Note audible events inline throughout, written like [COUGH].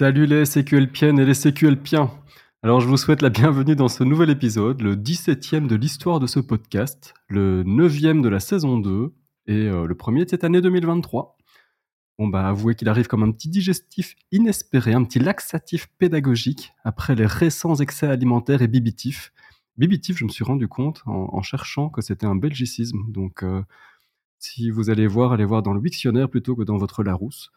Salut les SQLpiennes et les SQLpiens. Alors je vous souhaite la bienvenue dans ce nouvel épisode, le 17e de l'histoire de ce podcast, le 9e de la saison 2 et euh, le premier de cette année 2023. Bon bah avouez qu'il arrive comme un petit digestif inespéré, un petit laxatif pédagogique après les récents excès alimentaires et bibitifs. Bibitif, je me suis rendu compte en, cherchant que c'était un belgicisme, donc euh, si vous allez voir, allez voir dans le dictionnaire plutôt que dans votre Larousse.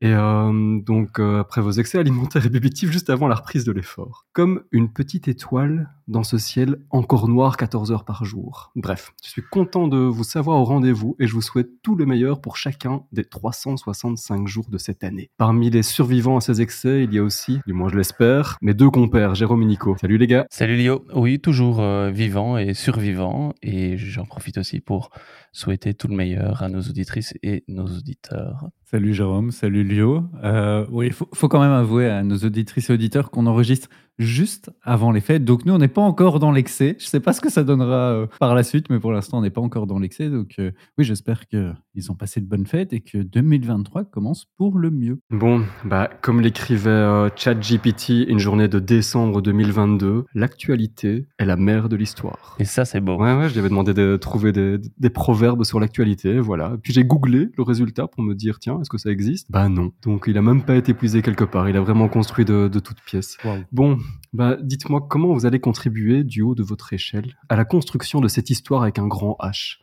Et euh, donc, euh, après vos excès alimentaires et bibitifs, juste avant la reprise de l'effort. Comme une petite étoile dans ce ciel encore noir 14 heures par jour. Bref, je suis content de vous savoir au rendez-vous et je vous souhaite tout le meilleur pour chacun des 365 jours de cette année. Parmi les survivants à ces excès, il y a aussi, du moins je l'espère, mes deux compères, Jérôme et Nico. Salut les gars Salut Lio, oui, toujours euh, vivant et survivant, et j'en profite aussi pour souhaiter tout le meilleur à nos auditrices et nos auditeurs. Salut Jérôme, salut Lio. Euh, oui, il faut, faut, quand même avouer à nos auditrices et auditeurs qu'on enregistre juste avant les fêtes. Donc nous, on n'est pas encore dans l'excès. Je ne sais pas ce que ça donnera euh, par la suite, mais pour l'instant, on n'est pas encore dans l'excès. Donc euh, oui, j'espère qu'ils ont passé de bonnes fêtes et que 2023 commence pour le mieux. Bon, bah, comme l'écrivait euh, ChatGPT une journée de décembre 2022, l'actualité est la mère de l'histoire. Et ça, c'est beau. Ouais, ouais, je lui avais demandé de trouver des, des proverbes sur l'actualité, voilà. Puis j'ai googlé le résultat pour me dire, tiens, est-ce que ça existe? Bah non. Donc il a même pas été épuisé quelque part. Il a vraiment construit de, de toutes pièces. Wow. Bon, bah, dites-moi comment vous allez contribuer du haut de votre échelle à la construction de cette histoire avec un grand H?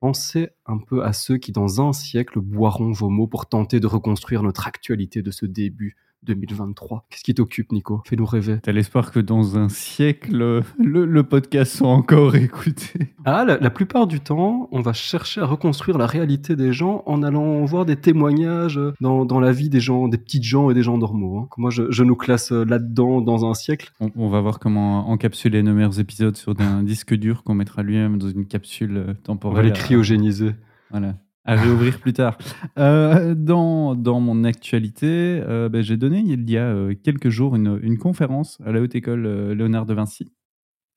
Pensez un peu à ceux qui dans un siècle boiront vos mots pour tenter de reconstruire notre actualité de ce début 2023. Qu'est-ce qui t'occupe, Nico? Fais-nous rêver. T'as l'espoir que dans un siècle, le, le, podcast soit encore écouté Ah, la, la, plupart du temps, on va chercher à reconstruire la réalité des gens en allant voir des témoignages dans, dans la vie des gens, des petites gens et des gens normaux. Hein. Moi, je, je, nous classe là-dedans dans un siècle. On, on, va voir comment encapsuler nos meilleurs épisodes sur un disque dur qu'on mettra lui-même dans une capsule temporelle. On va les cryogéniser. Voilà à réouvrir plus tard. Euh, dans, dans mon actualité, euh, ben, j'ai donné il y a euh, quelques jours une, une, conférence à la Haute École Léonard de Vinci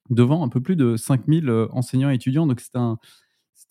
devant un peu plus de 5000 euh, enseignants et étudiants. Donc c'est un,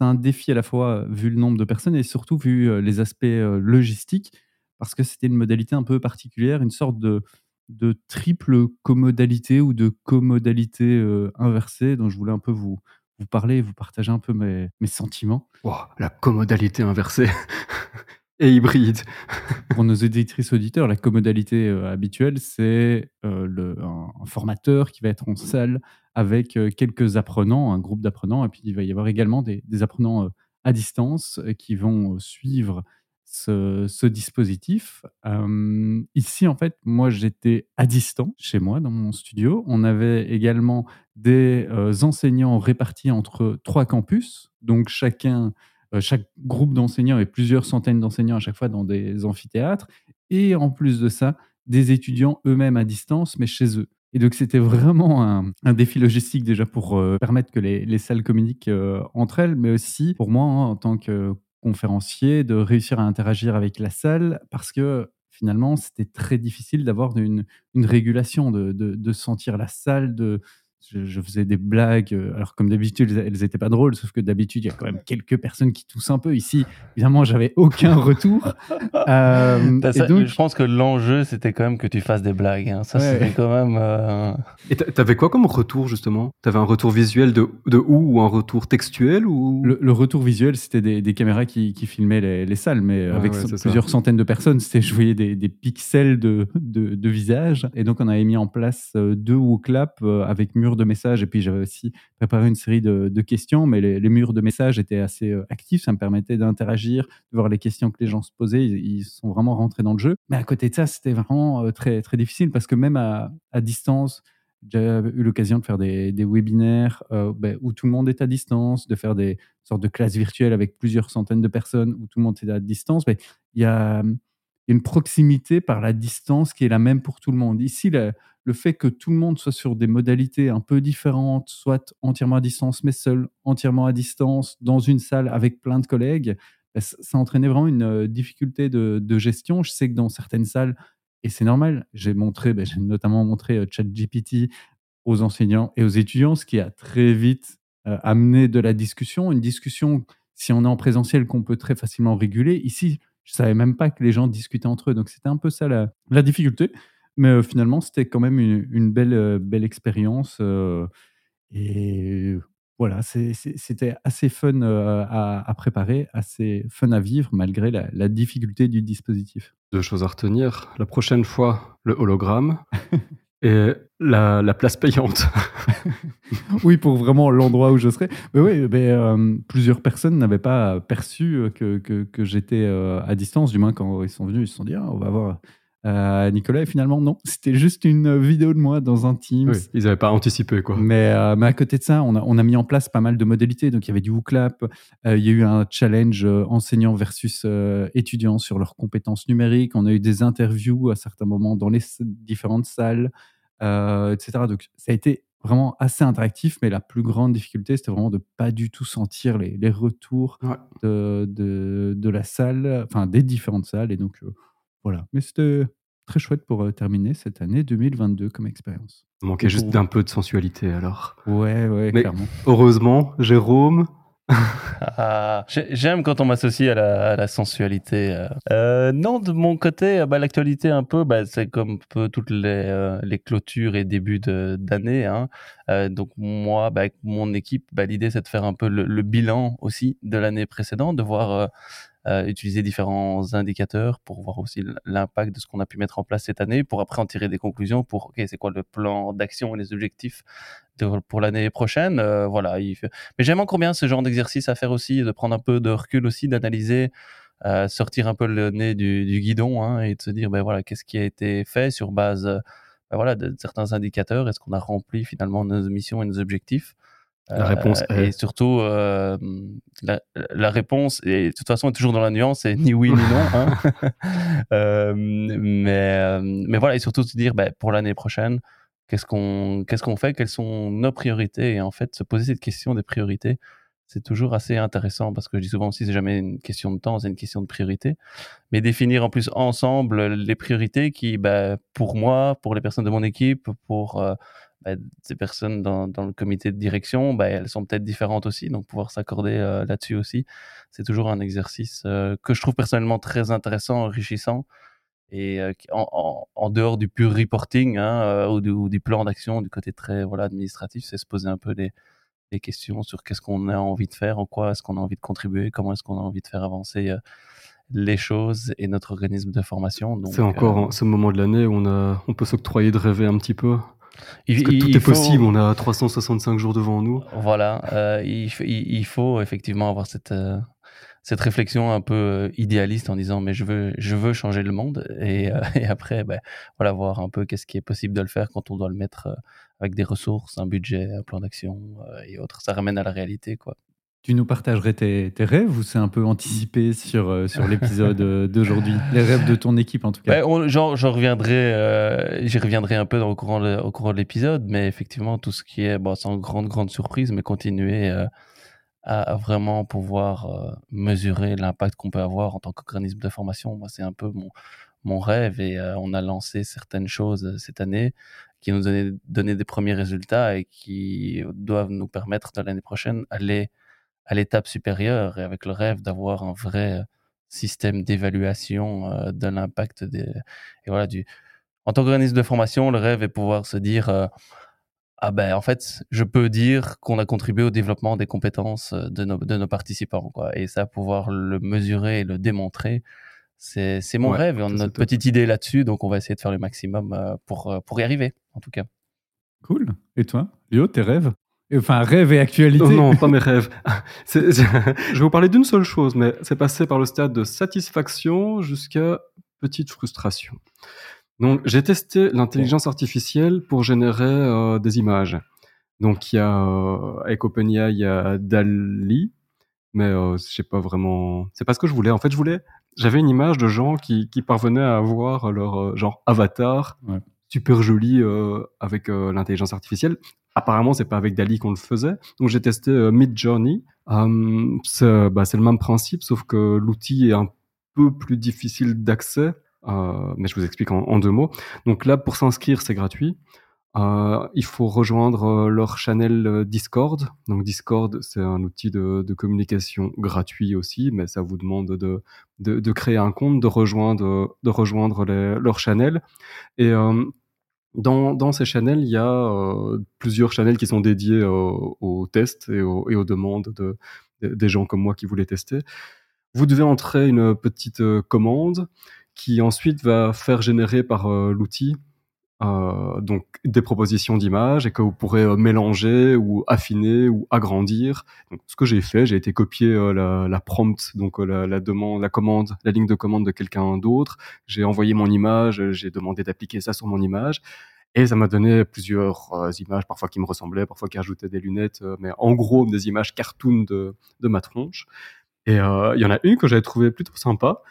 un défi à la fois vu le nombre de personnes et surtout vu les aspects logistiques parce que c'était une modalité un peu particulière, une sorte de, de triple commodalité ou de commodalité inversée dont je voulais un peu vous, vous parler, vous partagez un peu mes, mes sentiments. Wow, la commodalité inversée [LAUGHS] et hybride. [LAUGHS] Pour nos éditrices auditeurs, la commodalité euh, habituelle, c'est euh, le, un, un, formateur qui va être en salle avec euh, quelques apprenants, un groupe d'apprenants, et puis il va y avoir également des, des apprenants à distance qui vont suivre ce, dispositif. Ici, en fait, moi, j'étais à distance chez moi, dans mon studio. On avait également des enseignants répartis entre trois campus. Donc, chacun, chaque groupe d'enseignants et plusieurs centaines d'enseignants à chaque fois dans des amphithéâtres. Et en plus de ça, des étudiants eux-mêmes à distance, mais chez eux. Et donc, c'était vraiment un, défi logistique déjà pour permettre que les, les salles communiquent entre elles, mais aussi pour moi, hein, en tant que conférencier, de réussir à interagir avec la salle, parce que finalement, c'était très difficile d'avoir une, une, régulation, de, de, de, sentir la salle, de, je, je, faisais des blagues. euh, Alors, comme d'habitude, elles n'étaient pas drôles, sauf que d'habitude, il y a quand même quelques personnes qui toussent un peu. Ici, évidemment, j'avais aucun retour. [LAUGHS] Euh, ça, donc... Je pense que l'enjeu, c'était quand même que tu fasses des blagues. Hein. Ça, ouais. c'était quand même. Euh... Et t'avais quoi comme retour, justement? T'avais un retour visuel de, de où? Ou un retour textuel ou... le, le retour visuel, c'était des, des, caméras qui, qui filmaient les, les, salles, mais Ah avec plusieurs ça. centaines de personnes, c'était je voyais des, des pixels de, de, de, visage. Et donc, on avait mis en place euh, deux WooClap euh, avec mur de messages. Et puis, j'avais aussi préparé une série de, questions, mais les, murs de messages étaient assez euh, actifs. Ça me permettait d'interagir, de voir les questions que les gens se posaient. Ils, sont vraiment rentrés dans le jeu. Mais à côté de ça, c'était vraiment très, très difficile parce que même à, distance, j'ai eu l'occasion de faire des, des webinaires euh, ben, où tout le monde est à distance, de faire des sortes de classes virtuelles avec plusieurs centaines de personnes où tout le monde est à distance. Mais il y a une proximité par la distance qui est la même pour tout le monde. Ici, le, fait que tout le monde soit sur des modalités un peu différentes, soit entièrement à distance, mais seul, entièrement à distance, dans une salle avec plein de collègues, ben, ça entraînait vraiment une euh, difficulté de, gestion. Je sais que dans certaines salles, et c'est normal, j'ai montré, ben, j'ai notamment montré euh, ChatGPT aux enseignants et aux étudiants, ce qui a très vite euh, amené de la discussion, une discussion, si on est en présentiel, qu'on peut très facilement réguler. Ici, je savais même pas que les gens discutaient entre eux. Donc c'était un peu ça la, la difficulté. Mais euh, finalement, c'était quand même une, une belle, euh, belle expérience. euh, et voilà, c'était assez fun à, à préparer, assez fun à vivre, malgré la, la difficulté du dispositif. Deux choses à retenir. La prochaine fois, le hologramme [LAUGHS] et la, la place payante. [LAUGHS] Oui, pour vraiment l'endroit où je serais. Mais oui, mais, euh, plusieurs personnes n'avaient pas perçu que, que, que j'étais euh, à distance, du moins quand ils sont venus, ils se sont dit, ah, on va voir euh, Nicolas. Et finalement, non, c'était juste une vidéo de moi dans un Teams. Oui, ils n'avaient pas anticipé, quoi. Mais, euh, mais à côté de ça, on a, on a mis en place pas mal de modalités. Donc, il y avait du WooClap, euh, il y a eu un challenge enseignant versus étudiants sur leurs compétences numériques. On a eu des interviews à certains moments dans les différentes salles, etc. Donc, ça a été vraiment assez interactif, mais la plus grande difficulté, c'était vraiment de pas du tout sentir les, les retours Ouais. de, de, de la salle, enfin des différentes salles. Et donc, euh, voilà. Mais c'était très chouette pour euh, terminer cette année 2022 comme expérience. Manquait juste d'un peu de sensualité, alors. Ouais, ouais, Mais- clairement. Heureusement, Jérôme, Ah, j'ai- J'aime quand on m'associe à la, sensualité. euh. Euh, non, de mon côté, euh, bah, l'actualité un peu, bah, c'est comme peu toutes les, clôtures et débuts d'année. Hein. Donc moi, bah, avec mon équipe, bah, l'idée c'est de faire un peu le, le bilan aussi de l'année précédente, de voir utiliser différents indicateurs pour voir aussi l'impact de ce qu'on a pu mettre en place cette année, pour après en tirer des conclusions pour ok c'est quoi le plan d'action et les objectifs de- pour l'année prochaine. Euh, voilà, il fait- mais j'aime encore bien ce genre d'exercice à faire aussi, de prendre un peu de recul aussi, d'analyser, euh, sortir un peu le nez du, du guidon hein, et de se dire, ben voilà, qu'est-ce qui a été fait sur base euh, ben voilà, de, certains indicateurs Est-ce qu'on a rempli finalement nos missions et nos objectifs? La réponse est- Et surtout, la, la réponse, et de toute façon, est toujours dans la nuance, c'est ni oui ni non. hein. [LAUGHS] [LAUGHS] Mais, mais voilà, et surtout se dire, ben, pour l'année prochaine, qu'est-ce qu'on fait Quelles sont nos priorités Et en fait, se poser cette question des priorités, c'est toujours assez intéressant parce que je dis souvent aussi, c'est jamais une question de temps, c'est une question de priorité. Mais définir en plus ensemble les priorités qui, bah, pour moi, pour les personnes de mon équipe, pour euh, bah, ces personnes dans, dans le comité de direction, bah, elles sont peut-être différentes aussi. Donc, pouvoir s'accorder euh, là-dessus aussi, c'est toujours un exercice euh, que je trouve personnellement très intéressant, enrichissant. Et en, en, en dehors du pur reporting hein, ou, du, ou du plan d'action, du côté très voilà, administratif, c'est se poser un peu des, des questions sur qu'est-ce qu'on a envie de faire, en quoi est-ce qu'on a envie de contribuer, comment est-ce qu'on a envie de faire avancer euh, les choses et notre organisme de formation. C'est encore euh, ce moment de l'année où on, a, on peut s'octroyer de rêver un petit peu. il- Parce que il- tout il est faut- possible, on a 365 jours devant nous. Voilà, euh, il, faut effectivement avoir cette, cette réflexion un peu euh, idéaliste en disant mais je veux, je veux changer le monde et, euh, [LAUGHS] et après ben, voilà, voir un peu qu'est-ce qui est possible de le faire quand on doit le mettre euh, avec des ressources, un budget, un plan d'action et autres. Ça ramène à la réalité. quoi. Tu nous partagerais tes, tes rêves ou c'est un peu anticipé sur, sur l'épisode d'aujourd'hui? Les rêves de ton équipe en tout cas. Ouais, on- j'en reviendrai, euh, j'y reviendrai un peu dans, au courant de, au courant de l'épisode, mais effectivement tout ce qui est, bon, sans grande grande surprise, mais continuer euh, à, vraiment pouvoir euh, mesurer l'impact qu'on peut avoir en tant qu'organisme de formation. Moi, c'est un peu mon mon rêve et euh, on a lancé certaines choses euh, cette année qui nous donnaient donné des premiers résultats et qui doivent nous permettre de l'année prochaine aller à l'étape supérieure et avec le rêve d'avoir un vrai système d'évaluation de l'impact des et voilà du en tant qu'organisme de formation le rêve est pouvoir se dire ah ben en fait je peux dire qu'on a contribué au développement des compétences euh, de nos de nos participants quoi et ça pouvoir le mesurer et le démontrer c'est c'est mon Ouais, rêve et on a notre top. petite idée là-dessus donc on va essayer de faire le maximum euh, pour euh, pour y arriver en tout cas Cool. Et toi, Léo, tes rêves? Enfin, rêves et actualité. Oh non, pas mes rêves. [LAUGHS] [LAUGHS] Je vais vous parler d'une seule chose, mais c'est passé par le stade de satisfaction jusqu'à petite frustration. Donc, j'ai testé l'intelligence artificielle pour générer euh, des images. Donc, il y a, euh, avec OpenAI, il y a DALI, mais euh, je sais pas vraiment. C'est pas ce que je voulais. En fait, je voulais. J'avais une image de gens qui, qui parvenaient à avoir leur euh, genre avatar Ouais. super joli euh, avec l'intelligence artificielle. Apparemment, c'est pas avec Dali qu'on le faisait. Donc, j'ai testé Midjourney. Euh, c'est bah, c'est le même principe, sauf que l'outil est un peu plus difficile d'accès. Euh, mais je vous explique en, deux mots. Donc là, pour s'inscrire, c'est gratuit. Euh, il faut rejoindre euh, leur channel Discord. Donc Discord, c'est un outil de, communication gratuit aussi, mais ça vous demande de, créer un compte, de rejoindre, leur channel. Et dans, ces channels, il y a plusieurs channels qui sont dédiés aux, tests et aux, et aux demandes de, des gens comme moi qui voulaient tester. Vous devez entrer une petite commande qui ensuite va faire générer par l'outil euh, des propositions d'images et que vous pourrez euh, mélanger ou affiner ou agrandir. Ce que j'ai fait, j'ai été copier euh, la, la, prompt, donc euh, la, demande, la commande, la ligne de commande de quelqu'un d'autre. J'ai envoyé mon image, j'ai demandé d'appliquer ça sur mon image. Et ça m'a donné plusieurs euh, images, parfois qui me ressemblaient, parfois qui ajoutaient des lunettes, mais en gros des images cartoon de, de ma tronche. Et il y en a une que j'avais trouvé plutôt sympa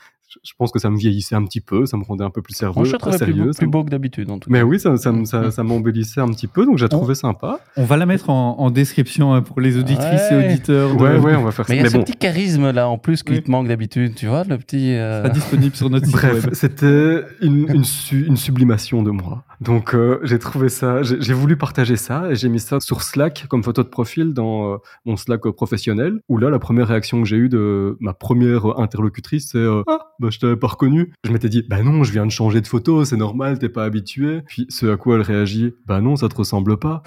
je pense que ça me vieillissait un petit peu, ça me rendait un peu plus sérieux. je trouvais sérieux, plus, beau, plus beau que d'habitude en tout cas. Mais oui, ça, ça, ça, ça m'embellissait un petit peu, donc j'ai trouvé sympa. On va la mettre en, en description pour les auditrices ouais. et auditeurs. De... Ouais, ouais, on va faire mais ça. Mais il y a ce bon. petit charisme là en plus qui oui. te manque d'habitude, tu vois, le petit. Euh... Pas disponible sur notre site Bref, c'était une, une, su une, sublimation de moi. Donc euh, j'ai trouvé ça, j'ai voulu partager ça et j'ai mis ça sur Slack comme photo de profil dans euh, mon Slack professionnel. Où là, la première réaction que j'ai eue de ma première interlocutrice, c'est euh, ah, bah je t'avais pas reconnu. Je m'étais dit bah non, je viens de changer de photo, c'est normal, t'es pas habitué. Puis ce à quoi elle réagit, bah non, ça te ressemble pas.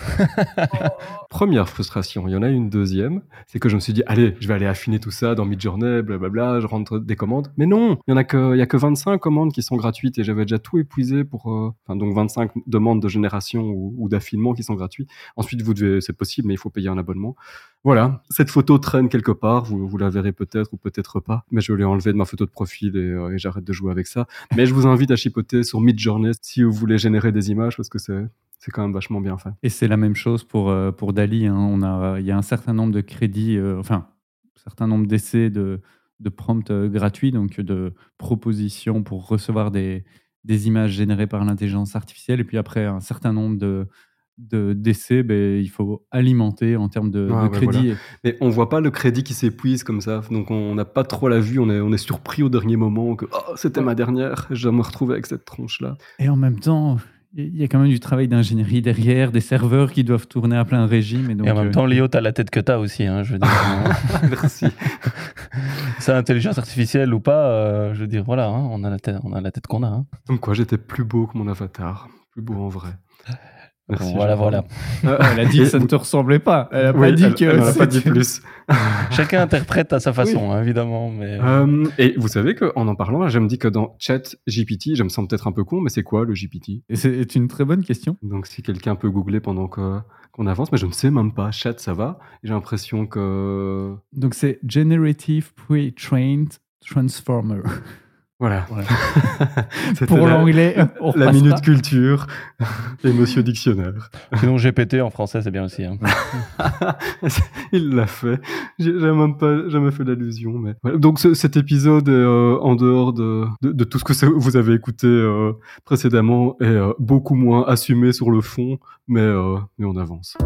[LAUGHS] Première frustration. Il y en a une deuxième, c'est que je me suis dit allez, je vais aller affiner tout ça dans Midjourney, blablabla, je rentre des commandes. Mais non, il y en a que, il y a que 25 commandes qui sont gratuites et j'avais déjà tout épuisé pour, enfin donc 25 demandes de génération ou, d'affinement qui sont gratuits. Ensuite, vous devez, c'est possible, mais il faut payer un abonnement. Voilà, cette photo traîne quelque part, vous, la verrez peut-être ou peut-être pas, mais je l'ai enlevée de ma photo de profil et, euh, et j'arrête de jouer avec ça. Mais je vous invite à chipoter sur Midjourney si vous voulez générer des images parce que c'est c'est quand même vachement bien fait. Et c'est la même chose pour, euh, pour Dali. Hein. On a, il y a un certain nombre de crédits, euh, enfin, un certain nombre d'essais de, de prompts euh, gratuits, donc de propositions pour recevoir des, des images générées par l'intelligence artificielle. Et puis après, un certain nombre de d'essais, de, ben, il faut alimenter en termes de, ah, de ouais, crédit. Voilà. Mais on voit pas le crédit qui s'épuise comme ça, donc on n'a pas trop la vue, on est, on est surpris au dernier moment que oh, c'était ouais. ma dernière, je me retrouver avec cette tronche-là. Et en même temps, il y a quand même du travail d'ingénierie derrière, des serveurs qui doivent tourner à plein régime. Et, donc, et en même temps, Léo, t'as la tête que t'as aussi, hein, je veux dire. [LAUGHS] Merci. [LAUGHS] C'est intelligence artificielle ou pas, euh, je veux dire, voilà, hein, on a la tête, on a la tête qu'on a. Hein. Comme quoi, j'étais plus beau que mon avatar, plus beau en vrai. Merci, voilà, voilà. elle a dit que ça ne te ressemblait pas. Elle a pas oui, dit que. Elle, elle pas dit plus. [LAUGHS] Chacun interprète à sa façon, oui. hein, évidemment. Mais... Euh, et vous savez qu'en en parlant, là, je me dis que dans Chat GPT, je me sens peut-être un peu con, mais c'est quoi le GPT C'est une très bonne question. Donc, si quelqu'un peut googler pendant que qu'on avance, mais je ne sais même pas. Chat, ça va? J'ai l'impression que. Donc, c'est Generative Pre-Trained Transformer. [LAUGHS] Voilà. Ouais. [LAUGHS] Pour l'anglais, la minute pas. culture et Monsieur Dictionnaire. Sinon GPT en français c'est bien aussi. Hein. [LAUGHS] Il l'a fait. J'ai même pas jamais fait l'allusion, mais voilà. donc ce, cet épisode est euh, en dehors de, de, de, tout ce que vous avez écouté euh, précédemment est euh, beaucoup moins assumé sur le fond, mais euh, mais on avance.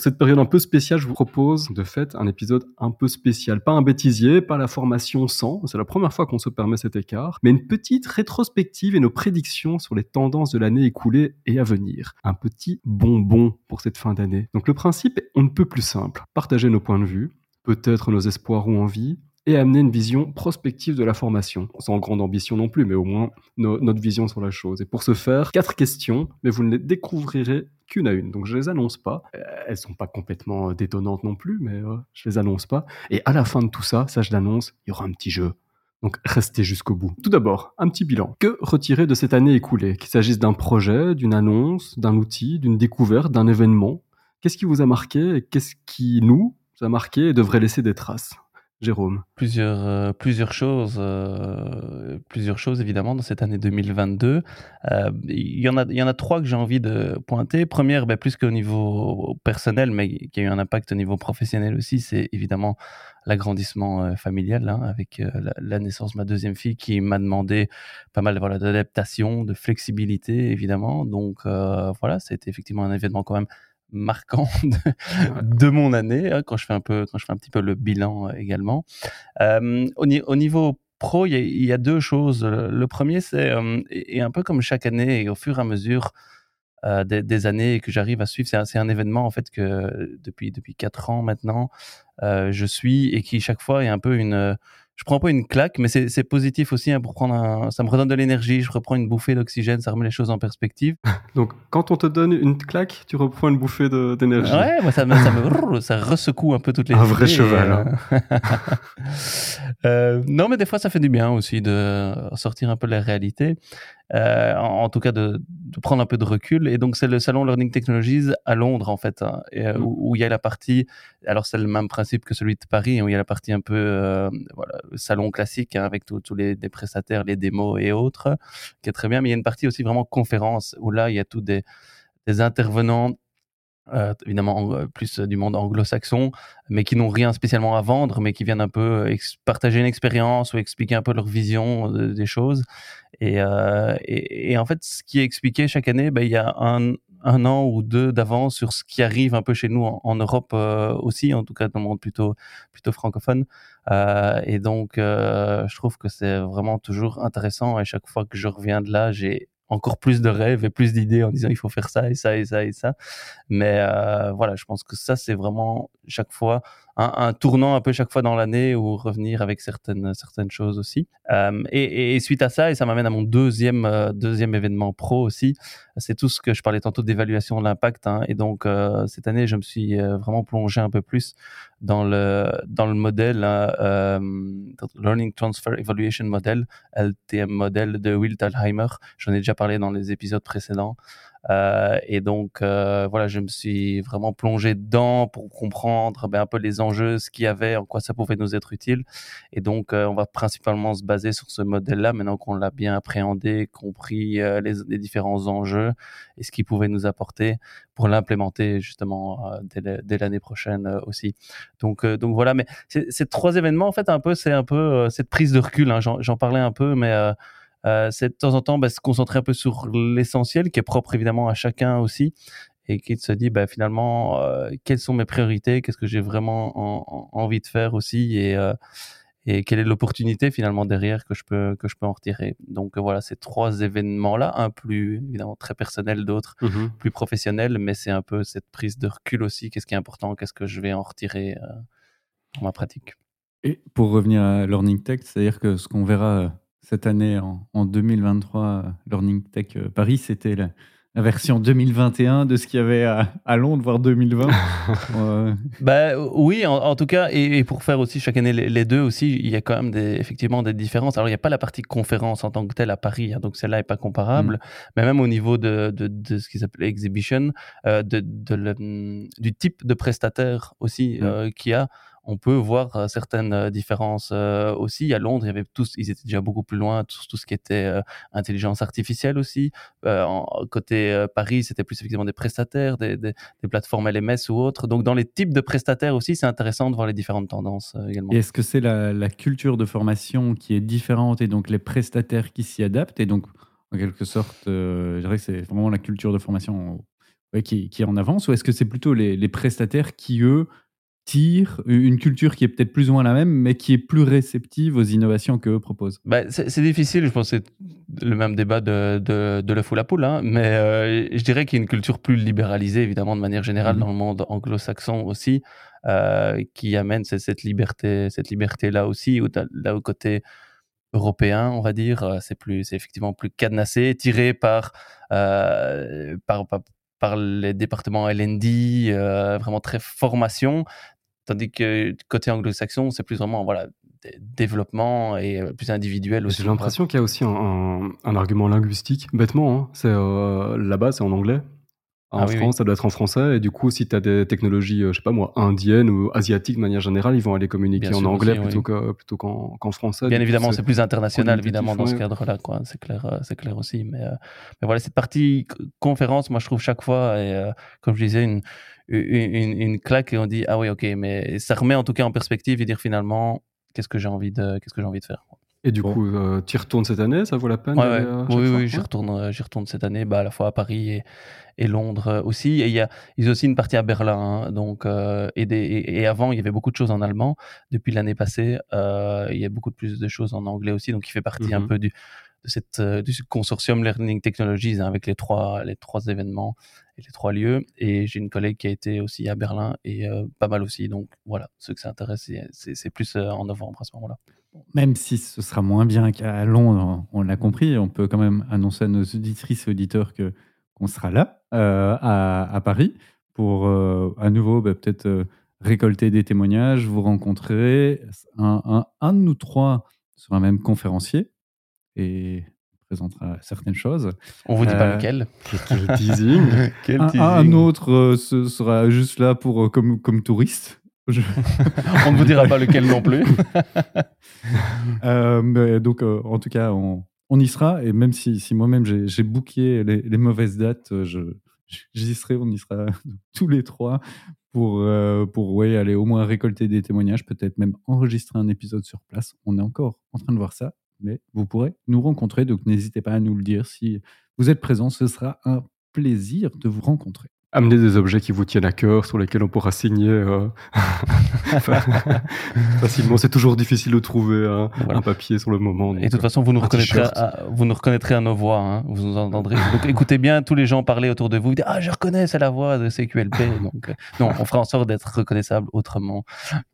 Pour cette période un peu spéciale, je vous propose de fait un épisode un peu spécial. Pas un bêtisier, pas la formation 100, c'est la première fois qu'on se permet cet écart, mais une petite rétrospective et nos prédictions sur les tendances de l'année écoulée et à venir. Un petit bonbon pour cette fin d'année. Donc le principe est on ne peut plus simple. Partager nos points de vue, peut-être nos espoirs ou envies, et amener une vision prospective de la formation. Sans grande ambition non plus, mais au moins no notre vision sur la chose. Et pour ce faire, quatre questions, mais vous ne les découvrirez qu'une à une. Donc je les annonce pas. Elles sont pas complètement détonnantes non plus, mais euh, je les annonce pas. Et à la fin de tout ça, ça je l'annonce, il y aura un petit jeu. Donc restez jusqu'au bout. Tout d'abord, un petit bilan. Que retirer de cette année écoulée? Qu'il s'agisse d'un projet, d'une annonce, d'un outil, d'une découverte, d'un événement? Qu'est-ce qui vous a marqué et qu'est-ce qui nous a marqué et devrait laisser des traces? Jérôme Plusieurs, euh, plusieurs choses, euh, plusieurs choses évidemment dans cette année 2022. Euh, il y en a, il y en a trois que j'ai envie de pointer. Première, ben, plus qu'au niveau personnel, mais qui a eu un impact au niveau professionnel aussi, c'est évidemment l'agrandissement euh, familial hein, avec euh, la, naissance de ma deuxième fille qui m'a demandé pas mal voilà, d'adaptation, de flexibilité évidemment. Donc voilà, c'était effectivement un événement quand même marquant [LAUGHS] de, de, mon année hein, quand je fais un peu quand je fais un petit peu le bilan euh, également euh, au, au, niveau pro, il y, a, deux choses. Le premier, c'est, et un peu comme chaque année, et au fur et à mesure des, années que j'arrive à suivre, c'est un, événement en fait que depuis depuis quatre ans maintenant, je suis et qui chaque fois est un peu une je prends pas une claque, mais c'est positif aussi hein, pour prendre un, ça me redonne de l'énergie, je reprends une bouffée d'oxygène, ça remet les choses en perspective. [LAUGHS] Donc, quand on te donne une claque, tu reprends une bouffée d'énergie. Ouais, moi, ça me, ça me ça ressecoue un peu toutes les. Un vrai cheval. Hein. [LAUGHS] Euh, non, mais des fois, ça fait du bien aussi de sortir un peu la réalité. Euh, en, tout cas de, de, prendre un peu de recul. Et donc c'est le salon Learning Technologies à Londres en fait, hein, et, euh, mm. où, il y a la partie, alors c'est le même principe que celui de Paris, où il y a la partie un peu euh, voilà, salon classique hein, avec tous les, les, prestataires, les démos et autres, qui est très bien. Mais il y a une partie aussi vraiment conférence où là il y a tous des, des intervenants euh, évidemment euh, plus du monde anglo-saxon, mais qui n'ont rien spécialement à vendre, mais qui viennent un peu partager une expérience ou expliquer un peu leur vision des choses. Et, euh, et, et, en fait, ce qui est expliqué chaque année, ben, il y a un, un an ou deux d'avance sur ce qui arrive un peu chez nous en, Europe euh, aussi, en tout cas dans le monde plutôt, plutôt francophone. Euh, et donc, je trouve que c'est vraiment toujours intéressant. Et chaque fois que je reviens de là, j'ai encore plus de rêves et plus d'idées en disant il faut faire ça et ça et ça et ça. Mais euh, voilà, je pense que ça, c'est vraiment chaque fois un, tournant un peu chaque fois dans l'année ou revenir avec certaines, certaines choses aussi. Euh, et, suite à ça, et ça m'amène à mon deuxième, euh, deuxième événement pro aussi, c'est tout ce que je parlais tantôt d'évaluation de l'impact. Hein. et donc, euh, cette année, je me suis vraiment plongé un peu plus dans le, dans le modèle, hein, Learning Transfer Evaluation Model, LTM model de Will Thalheimer. J'en ai déjà parlé dans les épisodes précédents. Euh, et donc, euh, voilà, je me suis vraiment plongé dedans pour comprendre ben, un peu les enjeux, ce qu'il y avait, en quoi ça pouvait nous être utile. Et donc, euh, on va principalement se baser sur ce modèle-là, maintenant qu'on l'a bien appréhendé, compris les, les, différents enjeux et ce qu'il pouvait nous apporter pour l'implémenter justement dès l'année prochaine aussi. Donc, donc voilà, mais ces trois événements, en fait, un peu, c'est un peu cette prise de recul. Hein, J'en parlais un peu, mais euh, c'est de temps en temps bah, se concentrer un peu sur l'essentiel, qui est propre évidemment à chacun aussi, et qui se dit bah, finalement euh, quelles sont mes priorités, qu'est-ce que j'ai vraiment envie de faire aussi, et, euh, et quelle est l'opportunité finalement derrière que je peux que je peux en retirer. Donc voilà, ces trois événements-là, un plus évidemment très personnel, d'autres mmh plus professionnels, mais c'est un peu cette prise de recul aussi. Qu'est-ce qui est important, qu'est-ce que je vais en retirer dans ma pratique. Et pour revenir à Learning Tech, c'est-à-dire que ce qu'on verra cette année, en, 2023, Learning Tech euh, Paris, c'était la, version 2021 de ce qu'il y avait à, Londres, voire 2020. [LAUGHS] bah, oui, en, tout cas, et, pour faire aussi chaque année les, deux aussi, il y a quand même des, effectivement des différences. Alors, il n'y a pas la partie conférence en tant que telle à Paris, hein, donc celle-là n'est pas comparable, mm. mais même au niveau de, de, ce qu'ils appellent exhibition, euh, de, du type de prestataire aussi mm. euh, qu'il y a on peut voir euh, certaines euh, différences euh, aussi. À Londres, tous, ils étaient déjà beaucoup plus loin sur tout ce qui était intelligence artificielle aussi. côté Paris, c'était plus effectivement des prestataires, des, plateformes LMS ou autres. Donc, dans les types de prestataires aussi, c'est intéressant de voir les différentes tendances également. Est-ce que c'est la, culture de formation qui est différente et donc les prestataires qui s'y adaptent? Et donc en quelque sorte, je dirais que c'est vraiment la culture de formation qui, est en avance ou est-ce que c'est plutôt les prestataires qui, eux, tire une culture qui est peut-être plus ou moins la même, mais qui est plus réceptive aux innovations qu'eux proposent. Bah, C'est difficile, je pense que c'est le même débat de, de, de l'œuf ou la poule, hein, mais euh, je dirais qu'il y a une culture plus libéralisée, évidemment, de manière générale, mmh. dans le monde anglo-saxon aussi, euh, qui amène cette, liberté, cette liberté-là aussi, là au côté européen, on va dire, euh, c'est plus, c'est effectivement plus cadenassé, tiré par, par, par par les départements LND, euh, vraiment très formation, tandis que côté anglo-saxon, c'est plus vraiment voilà, développement et euh, plus individuel aussi. J'ai l'impression qu'il y a aussi un, argument linguistique, bêtement. Hein. C'est euh, là-bas, c'est en anglais. En ah France, ça doit être en français. Et du coup, si tu as des technologies, je sais pas moi, indiennes ou asiatiques de manière générale, ils vont aller communiquer en anglais plutôt plutôt qu'en français. Bien évidemment, c'est plus international, évidemment, dans ce cadre-là. quoi. C'est clair, c'est clair aussi. Mais, mais, voilà, cette partie conférence, moi, je trouve chaque fois, et comme je disais, une, une, une, claque et on dit, ah oui, ok, mais ça remet en tout cas en perspective et dire finalement, qu'est-ce que j'ai envie de, qu'est-ce que j'ai envie de faire. Et du Bon. coup, euh, tu y retournes cette année Ça vaut la peine Ouais, d'aller, ouais. euh, Oui, oui, j'y retourne, euh, j'y retourne cette année, bah, à la fois à Paris et, et Londres aussi. Et il y a, ils ont aussi une partie à Berlin. hein, donc, euh, et, des, et, et avant, il y avait beaucoup de choses en allemand. Depuis l'année passée, il y a beaucoup de plus de choses en anglais aussi. Donc, il fait partie un Mhm. peu du, de cette, du consortium Learning Technologies hein, avec les trois, les trois événements et les trois lieux. Et j'ai une collègue qui a été aussi à Berlin et pas mal aussi. Donc, voilà, ceux que ça intéresse, c'est- plus en novembre à ce moment-là. Même si ce sera moins bien qu'à Londres, on l'a compris, on peut quand même annoncer à nos auditrices et auditeurs que qu'on sera là euh, à, à Paris pour euh, à nouveau bah, peut-être euh, récolter des témoignages, vous rencontrer. Un, un- un de nous trois sera même conférencier et présentera certaines choses. On vous dit pas lequel. Quel teasing [LAUGHS] Quel Un, teasing. un autre euh, ce sera juste là pour comme, comme touriste. Je- [LAUGHS] On ne vous dira pas lequel non plus. [LAUGHS] Euh, mais donc, euh, en tout cas, on, on y sera. Et même si, si moi-même j'ai booké les, les mauvaises dates, euh, je- j'y serai. On y sera [LAUGHS] tous les trois pour, euh, pour ouais, aller au moins récolter des témoignages, peut-être même enregistrer un épisode sur place. On est encore en train de voir ça, mais vous pourrez nous rencontrer. Donc, n'hésitez pas à nous le dire. Si vous êtes présents, ce sera un plaisir de vous rencontrer. Amenez des objets qui vous tiennent à cœur, sur lesquels on pourra signer euh, [LAUGHS] [LAUGHS] facilement. C'est toujours difficile de trouver un, Voilà. un papier sur le moment. Et de toute façon, vous nous, reconnaîtrez à, vous nous reconnaîtrez à nos voix. hein. Vous nous entendrez. Donc écoutez bien tous les gens parler autour de vous. Dites, ah, je reconnais, c'est la voix de CQLP. Donc, euh, non, on fera en sorte d'être reconnaissable autrement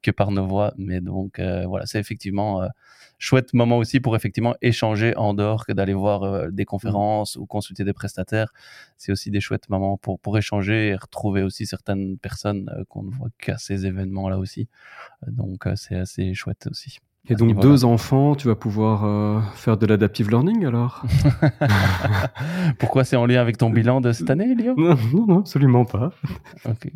que par nos voix. Mais donc, euh, voilà, c'est effectivement chouette moment aussi pour effectivement échanger en dehors que d'aller voir euh, des conférences ou consulter des prestataires. C'est aussi des chouettes moments pour, pour échanger et retrouver aussi certaines personnes euh, qu'on ne voit qu'à ces événements-là aussi. Euh, Donc, c'est assez chouette aussi. Et donc, deux enfants, tu vas pouvoir euh, faire de l'adaptive learning alors? [LAUGHS] Pourquoi c'est en lien avec ton bilan de cette année, Lio? Non, non, non, absolument pas. Ok.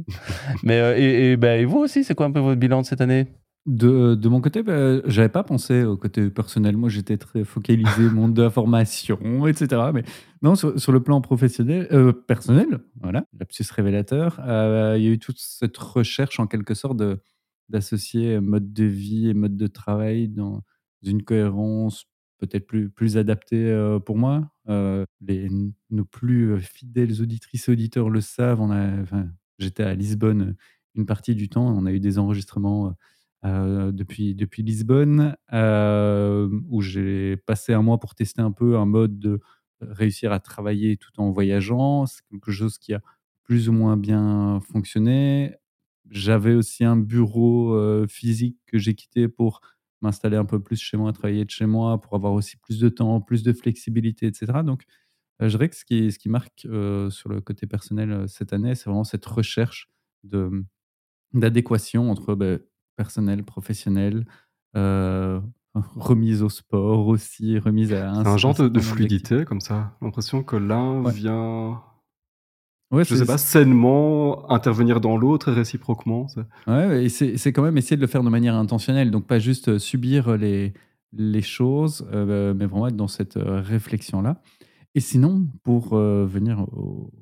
Mais euh, et, et, ben, et vous aussi, c'est quoi un peu votre bilan de cette année? De, de mon côté, bah, j'avais pas pensé au côté personnel. Moi, j'étais très focalisé [LAUGHS] monde de la formation, etc. Mais non, sur, sur le plan professionnel, euh, personnel, voilà, lapsus révélateur, euh, il y a eu toute cette recherche en quelque sorte de- d'associer mode de vie et mode de travail dans une cohérence peut-être plus, plus adaptée euh, pour moi. Les, nos plus fidèles auditrices et auditeurs le savent. On a, enfin, j'étais à Lisbonne une partie du temps. On a eu des enregistrements euh, depuis, depuis Lisbonne, euh, où j'ai passé un mois pour tester un peu un mode de réussir à travailler tout en voyageant. C'est quelque chose qui a plus ou moins bien fonctionné. J'avais aussi un bureau euh, physique que j'ai quitté pour m'installer un peu plus chez moi, travailler de chez moi, pour avoir aussi plus de temps, plus de flexibilité, etc. Donc, je dirais que ce qui, ce qui marque sur le côté personnel cette année, c'est vraiment cette recherche de, d'adéquation entre ben, personnel, professionnel, euh, [LAUGHS] remise au sport aussi, remise à C'est un genre de, fluidité comme ça. L'impression que l'un Ouais. vient, Ouais, je sais pas, sainement intervenir dans l'autre et réciproquement. Ouais, et c'est quand même essayer de le faire de manière intentionnelle, donc pas juste euh, subir les, les choses, euh, mais vraiment être dans cette euh, réflexion-là. Et sinon, pour euh, venir au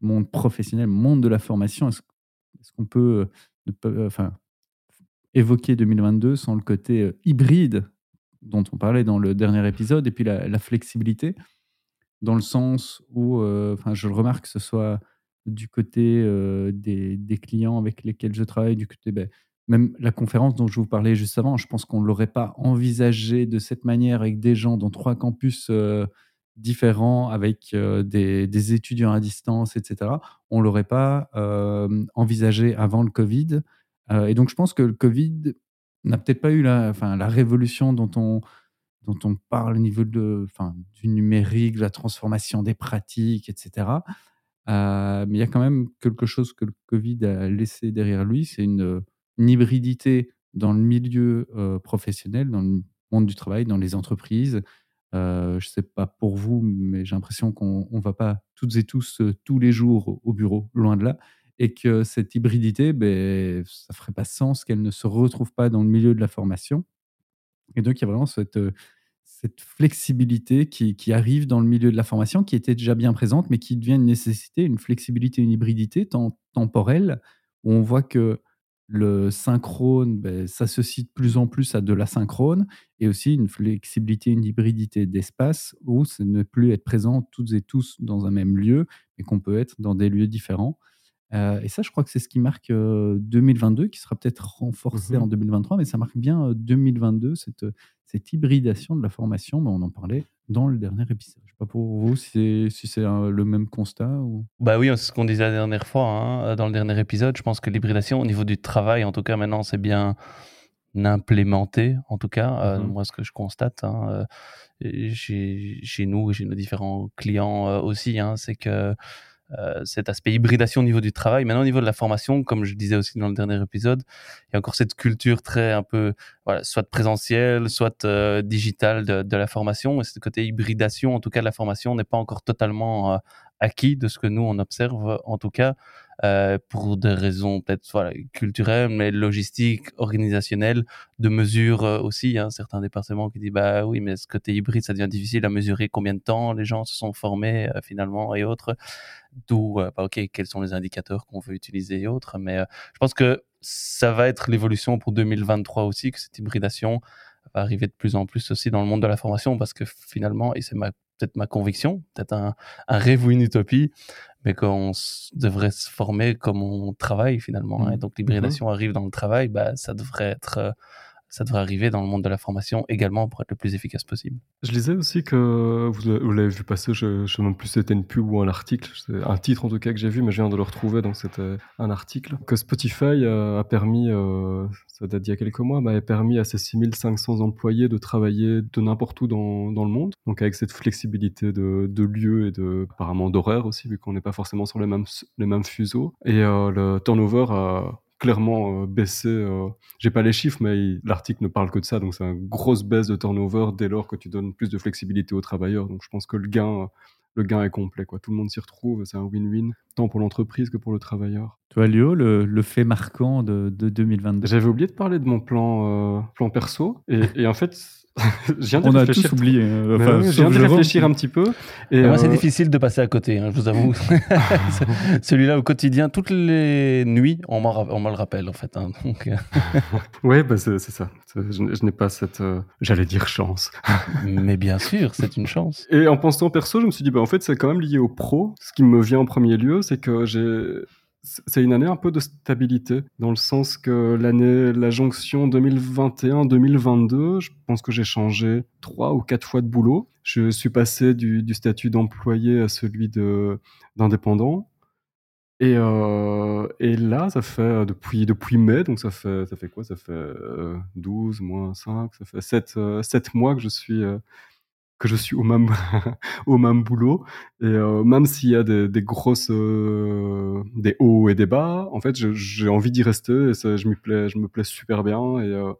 monde professionnel, monde de la formation, est-ce qu'on peut, euh, enfin, évoquer 2022 sans le côté euh, hybride dont on parlait dans le dernier épisode, et puis la, flexibilité, dans le sens où, euh, je le remarque, que ce soit du côté euh, des, des clients avec lesquels je travaille, du côté, ben, même la conférence dont je vous parlais juste avant, je pense qu'on ne l'aurait pas envisagé de cette manière avec des gens dans trois campus différents, avec des, des étudiants à distance, etc. On ne l'aurait pas envisagé avant le Covid. Euh, et donc, je pense que le Covid n'a peut-être pas eu la, révolution dont on, parle au niveau du numérique, de la transformation des pratiques, etc. Euh, mais il y a quand même quelque chose que le Covid a laissé derrière lui, c'est une, hybridité dans le milieu euh, professionnel, dans le monde du travail, dans les entreprises. Je ne sais pas pour vous, mais j'ai l'impression qu'on ne va pas toutes et tous tous les jours au bureau, loin de là, et que cette hybridité, ben, ça ferait pas sens qu'elle ne se retrouve pas dans le milieu de la formation. Et donc, il y a vraiment cette, euh, cette flexibilité qui, qui arrive dans le milieu de la formation, qui était déjà bien présente, mais qui devient une nécessité, une flexibilité, une hybridité tem- temporelle, où on voit que le synchrone ben, s'associe de plus en plus à de l'asynchrone et aussi une flexibilité, une hybridité d'espace où ce ne plus être présent toutes et tous dans un même lieu, mais qu'on peut être dans des lieux différents. Euh, et ça, je crois que c'est ce qui marque 2022, euh, qui sera peut-être renforcé Mmh en 2023, mais ça marque bien 2022, cette, cette hybridation de la formation. Mais on en parlait dans le dernier épisode. Je sais pas pour vous si c'est le même constat ou... Bah oui, c'est ce qu'on disait la dernière fois, hein, dans le dernier épisode. Je pense que l'hybridation, au niveau du travail, en tout cas maintenant, c'est bien implémenté, en tout cas. Euh, mmh moi, ce que je constate hein, chez, chez, nous, chez nos différents clients aussi, hein, c'est que euh, cet aspect hybridation au niveau du travail. Maintenant, au niveau de la formation, comme je disais aussi dans le dernier épisode, il y a encore cette culture très un peu, voilà, soit présentielle, soit euh, digitale de, de, la formation. Et ce côté hybridation, en tout cas, de la formation n'est pas encore totalement euh, acquis de ce que nous, on observe, en tout cas. Euh, pour des raisons peut-être voilà, culturelles, mais logistiques, organisationnelles, de mesure euh, aussi. Hein, certains départements qui disent bah oui, mais ce côté hybride, ça devient difficile à mesurer combien de temps les gens se sont formés euh, finalement et autres. D'où, bah, ok, quels sont les indicateurs qu'on veut utiliser et autres. Mais je pense que ça va être l'évolution pour 2023 aussi, que cette hybridation va arriver de plus en plus aussi dans le monde de la formation parce que finalement, et c'est peut-être ma conviction, peut-être un, un, rêve ou une utopie, mais qu'on devrait se former comme on travaille finalement. Hein. Mmh. Et donc mmh l'hybridation arrive dans le travail, bah, ça devrait être euh, ça devrait arriver dans le monde de la formation également pour être le plus efficace possible. Je lisais aussi que vous, l'avez vu passer, je ne sais même plus si c'était une pub ou un article, un titre en tout cas que j'ai vu, mais je viens de le retrouver, donc c'était un article, que Spotify a permis, euh, ça date d'il y a quelques mois, mais a permis à ses 6500 employés de travailler de n'importe où dans, le monde, donc avec cette flexibilité de, lieu et de, apparemment d'horaire aussi, vu qu'on n'est pas forcément sur les mêmes, les mêmes fuseaux. Et euh, le turnover a clairement euh, baissé. Euh, j'ai pas les chiffres, mais l'article ne parle que de ça. Donc, c'est une grosse baisse de turnover dès lors que tu donnes plus de flexibilité aux travailleurs. Donc, je pense que le gain, le gain est complet. Quoi. Tout le monde s'y retrouve. C'est un win-win, tant pour l'entreprise que pour le travailleur. Toi, Léo, le, fait marquant de, 2022 J'avais oublié de parler de mon plan, euh, plan perso. Et, et en fait, On a tous [LAUGHS] oublié. Euh, enfin, je viens de réfléchir un petit peu. Et moi, c'est euh, difficile de passer à côté, hein, je vous avoue. [LAUGHS] Celui-là, au quotidien, toutes les nuits, on m'en le rappelle, en fait. Hein, donc... Euh. [LAUGHS] oui, bah, c'est ça. Je, n'ai pas cette, j'allais dire, chance. Mais bien sûr, c'est une chance. Et en pensant perso, je me suis dit, bah, en fait, c'est quand même lié au pro. Ce qui me vient en premier lieu, c'est que j'ai c'est une année un peu de stabilité, dans le sens que l'année, la jonction 2021-2022, je pense que j'ai changé trois ou quatre fois de boulot. Je suis passé du, statut d'employé à celui d'indépendant. Et, euh, et, là, ça fait depuis, depuis mai, donc ça fait, ça fait quoi? Ça fait 12 euh, moins 5, ça fait 7, 7 euh, mois que je suis que je suis au même, [LAUGHS] au même boulot. Et euh, même s'il y a des, des grosses, euh, des hauts et des bas, en fait, j'ai envie d'y rester. Et ça, je, plais, je me plais super bien. Et, euh,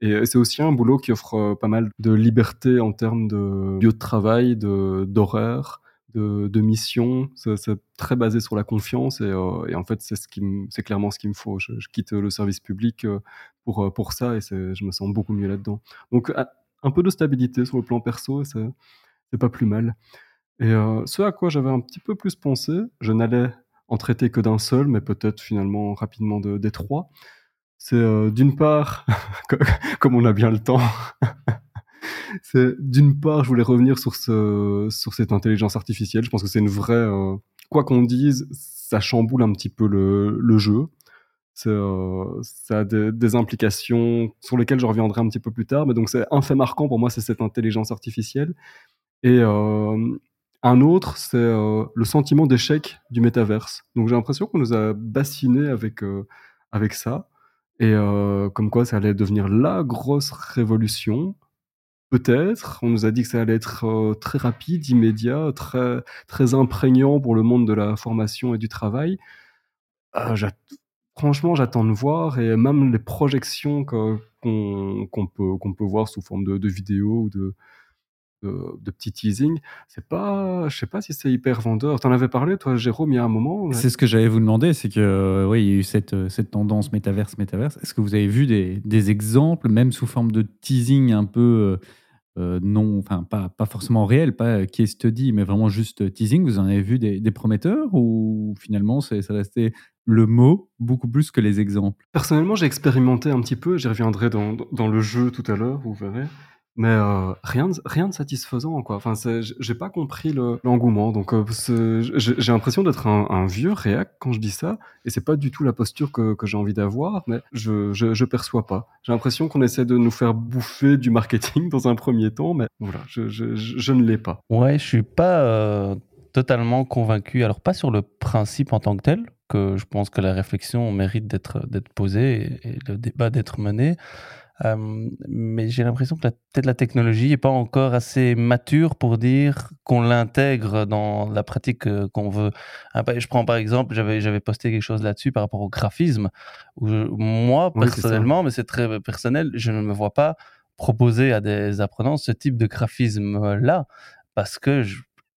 et c'est aussi un boulot qui offre pas mal de liberté en termes de lieu de travail, d'horaire, de, de, mission. C'est très basé sur la confiance. Et, et en fait, c'est ce clairement ce qu'il me faut. Je, quitte le service public pour, pour ça et je me sens beaucoup mieux là-dedans. Donc, un peu de stabilité sur le plan perso et c'est pas plus mal. Et euh, ce à quoi j'avais un petit peu plus pensé, je n'allais en traiter que d'un seul, mais peut-être finalement rapidement de, des trois. C'est euh, d'une part, [LAUGHS] comme on a bien le temps, [LAUGHS] c'est d'une part, je voulais revenir sur, ce, sur cette intelligence artificielle. Je pense que c'est une vraie. Euh, quoi qu'on dise, ça chamboule un petit peu le, le jeu. Euh, ça a des, implications sur lesquelles je reviendrai un petit peu plus tard. Mais donc, c'est un fait marquant pour moi, c'est cette intelligence artificielle. Et euh, un autre, c'est euh, le sentiment d'échec du métaverse. Donc, j'ai l'impression qu'on nous a bassinés avec, avec ça. Et comme quoi, ça allait devenir la grosse révolution. Peut-être. On nous a dit que ça allait être très rapide, immédiat, très, très imprégnant pour le monde de la formation et du travail. Euh, Franchement, j'attends de voir et même les projections qu'on peut, peut voir sous forme de, vidéos ou de, de, petits teasing, c'est pas, je sais pas si c'est hyper vendeur. T'en avais parlé, toi, Jérôme, il y a un moment. C'est ce que j'allais vous demander, c'est que euh, oui, il y a eu cette, cette tendance métaverse, métaverse. Est-ce que vous avez vu des, des, exemples, même sous forme de teasing un peu, non, enfin pas, pas forcément réel, pas case study, mais vraiment juste teasing. Vous en avez vu des, des prometteurs ou finalement c'est resté le mot beaucoup plus que les exemples? Personnellement, j'ai expérimenté un petit peu, j'y reviendrai dans, dans, le jeu tout à l'heure, vous verrez. Mais euh, rien, de, rien de satisfaisant, quoi. Enfin, j'ai pas compris l'engouement. donc, euh, j'ai l'impression d'être un, vieux réac quand je dis ça. Et c'est pas du tout la posture que, j'ai envie d'avoir, mais je, je, perçois pas. J'ai l'impression qu'on essaie de nous faire bouffer du marketing [LAUGHS] dans un premier temps, mais voilà, je, je ne l'ai pas. Ouais, je suis pas euh, totalement convaincu. Alors, pas sur le principe en tant que tel, que je pense que la réflexion mérite d'être posée et, le débat d'être mené. Euh, mais j'ai l'impression que peut-être la technologie n'est pas encore assez mature pour dire qu'on l'intègre dans la pratique euh, qu'on veut. Ah, bah, je prends par exemple, j'avais posté quelque chose là-dessus par rapport au graphisme. Où moi, personnellement, mais c'est très personnel, je ne me vois pas proposer à des apprenants ce type de graphisme-là parce que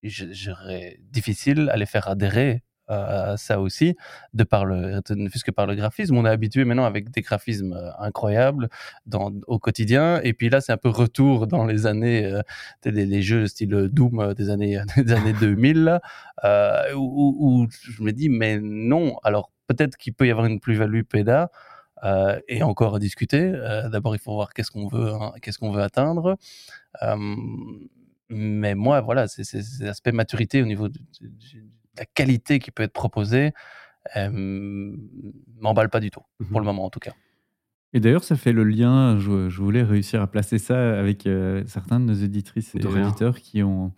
j'aurais difficile à les faire adhérer ça aussi, de par le, ne fût que par le graphisme. On est habitué maintenant avec des graphismes euh, incroyables dans, au quotidien. Et puis là, c'est un peu retour dans les années, euh, les, jeux style Doom euh, des années, [LAUGHS] des années [LAUGHS] 2000, euh, où, où, je me dis, mais non. Alors peut-être qu'il peut y avoir une plus-value PEDA. Et encore à discuter. D'abord, il faut voir qu'est-ce qu'on veut, hein, qu'est-ce qu'on veut atteindre. mais moi, voilà, c'est l'aspect maturité au niveau du, la qualité qui peut être proposée m'emballe pas du tout, pour mmh le moment en tout cas. Et d'ailleurs, ça fait le lien, je, voulais réussir à placer ça avec euh, certains de nos éditrices et éditeurs qui ont,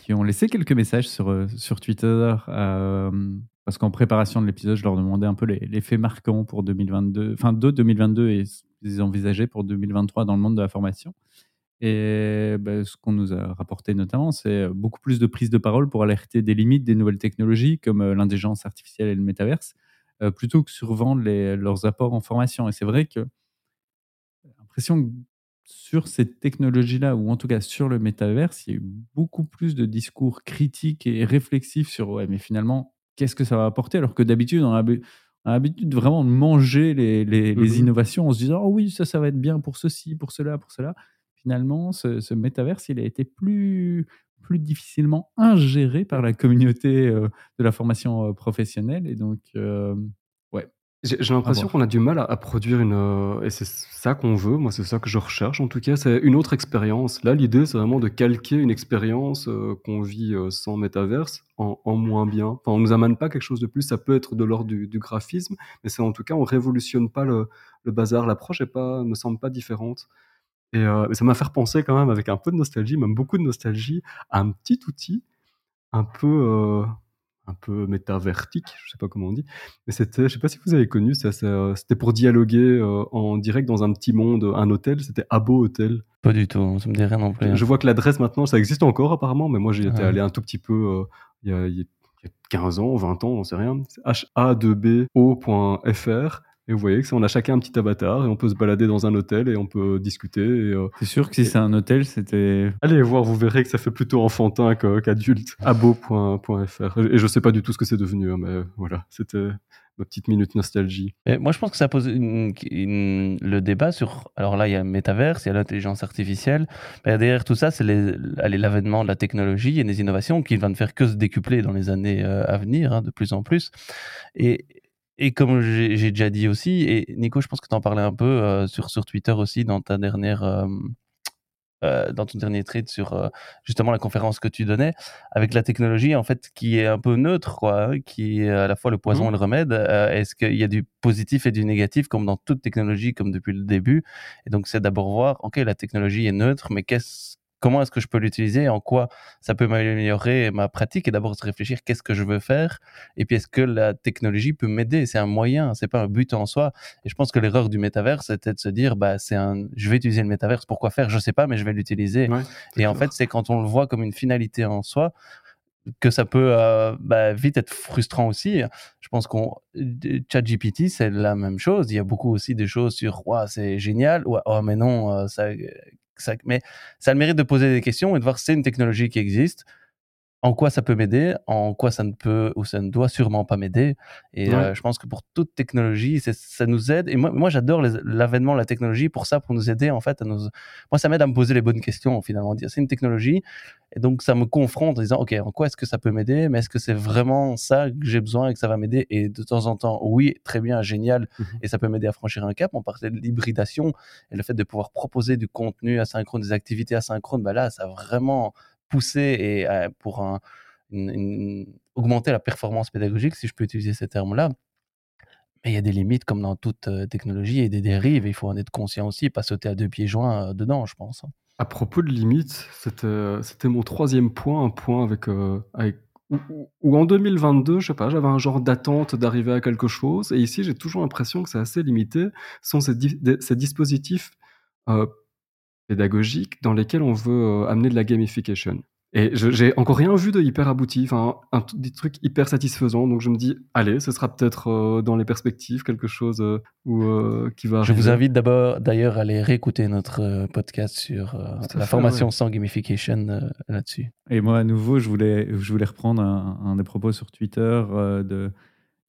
qui ont laissé quelques messages sur, euh, sur Twitter. parce qu'en préparation de l'épisode, je leur demandais un peu les, les, faits marquants pour 2022, enfin de 2022 et ce qu'ils envisageaient pour 2023 dans le monde de la formation. Et bah, ce qu'on nous a rapporté notamment, c'est beaucoup plus de prise de parole pour alerter des limites des nouvelles technologies comme l'intelligence artificielle et le métaverse, plutôt que survendre les, leurs apports en formation. Et c'est vrai que j'ai l'impression que sur cette technologie-là, ou en tout cas sur le métaverse, il y a eu beaucoup plus de discours critiques et réflexifs sur ouais, mais finalement, qu'est-ce que ça va apporter? Alors que d'habitude, on a l'habitude vraiment de manger les, les, les, mmh innovations en se disant oh oui, ça, ça va être bien pour ceci, pour cela, pour cela finalement, ce, métaverse, il a été plus, plus difficilement ingéré par la communauté euh, de la formation euh, professionnelle. Et donc, euh, ouais. J'ai l'impression qu'on a du mal à, produire une. et c'est ça qu'on veut, moi, c'est ça que je recherche en tout cas, c'est une autre expérience. Là, l'idée, c'est vraiment de calquer une expérience qu'on vit sans métaverse en, moins bien. Enfin, on nous amène pas quelque chose de plus, ça peut être de l'ordre du, graphisme, mais c'est en tout cas, on révolutionne pas le, le bazar. L'approche ne me semble pas différente. Et euh, ça m'a fait penser quand même, avec un peu de nostalgie, même beaucoup de nostalgie, à un petit outil un peu, euh, un peu métavertique, je sais pas comment on dit. Mais c'était, je sais pas si vous avez connu, ça, c'était pour dialoguer euh, en direct dans un petit monde, un hôtel. C'était Abo Hotel. Pas du tout, ça me dit rien non plus. Je vois que l'adresse maintenant, ça existe encore apparemment, mais moi j'y étais allé un tout petit peu il y, a, y a 15 ans, 20 ans, on sait rien. ha2bo.fr et vous voyez que on a chacun un petit avatar et on peut se balader dans un hôtel et on peut discuter. Euh, c'est sûr que si c'est un hôtel, c'était. Allez voir, vous verrez que ça fait plutôt enfantin qu'adulte. Abo.fr. Et je sais pas du tout ce que c'est devenu, hein, mais voilà, c'était ma petite minute nostalgie. Et moi, je pense que ça pose le débat sur. Alors là, il y a le métaverse, il y a l'intelligence artificielle. Mais derrière tout ça, c'est l'avènement de la technologie et des innovations qui vont ne faire que se décupler dans les années euh, à venir, hein, de plus en plus. Et, et comme j'ai déjà dit aussi, et Nico, je pense que tu en parlais un peu euh, sur, sur Twitter aussi dans ta dernière. Euh, euh, dans ton dernier tweet sur justement la conférence que tu donnais, avec la technologie en fait qui est un peu neutre, quoi, hein, qui est à la fois le poison mmh. et le remède. Est-ce qu'il y a du positif et du négatif comme dans toute technologie, comme depuis le début? Et donc c'est d'abord voir, ok, la technologie est neutre, mais qu'est-ce comment est-ce que je peux l'utiliser, en quoi ça peut m'améliorer ma pratique, et d'abord se réfléchir qu'est-ce que je veux faire, et puis est-ce que la technologie peut m'aider? C'est un moyen, c'est pas un but en soi. Et je pense que l'erreur du métaverse, c'était de se dire, bah c'est un, je vais utiliser le métaverse, pourquoi faire, je sais pas, mais je vais l'utiliser. et en fait, c'est quand on le voit comme une finalité en soi que ça peut euh, bah, vite être frustrant aussi. Je pense qu'on ChatGPT c'est la même chose. Il y a beaucoup aussi des choses sur ouais, c'est génial ou oh mais non euh, mais ça a le mérite de poser des questions et de voir si c'est une technologie qui existe. En quoi ça peut m'aider, en quoi ça ne peut ou ça ne doit sûrement pas m'aider. Et Ouais. je pense que pour toute technologie, ça nous aide. Et moi, moi j'adore l'avènement de la technologie pour ça, pour nous aider en fait. À nous... Moi, ça m'aide à me poser les bonnes questions finalement. Dire c'est une technologie, et donc ça me confronte en disant ok, en quoi est-ce que ça peut m'aider, mais est-ce que c'est vraiment ça que j'ai besoin et que ça va m'aider? Et de temps en temps, oui, très bien, génial, mmh et ça peut m'aider à franchir un cap. On parlait de l'hybridation et le fait de pouvoir proposer du contenu asynchrone, des activités asynchrones, bah là, ça vraiment poussé et euh, pour augmenter la performance pédagogique, si je peux utiliser ces termes-là. Mais il y a des limites comme dans toute euh, technologie et des dérives. il faut en être conscient aussi, pas sauter à deux pieds joints euh, dedans, je pense. Hein. À propos de limites, c'était mon troisième point, un point avec, avec où, en 2022, je sais pas, j'avais un genre d'attente d'arriver à quelque chose. Et ici, j'ai toujours l'impression que c'est assez limité. Ce sont ces dispositifs pédagogiques dans lesquels on veut amener de la gamification. Et j'ai encore rien vu de hyper abouti, enfin, un, des trucs hyper satisfaisants. Donc je me dis, allez, ce sera peut-être euh, dans les perspectives quelque chose euh, où, euh, qui va arriver. Je vous invite d'abord, d'ailleurs, à aller réécouter notre podcast sur la formation sans gamification là-dessus. Et moi, à nouveau, je voulais, je voulais reprendre un, un des propos sur Twitter de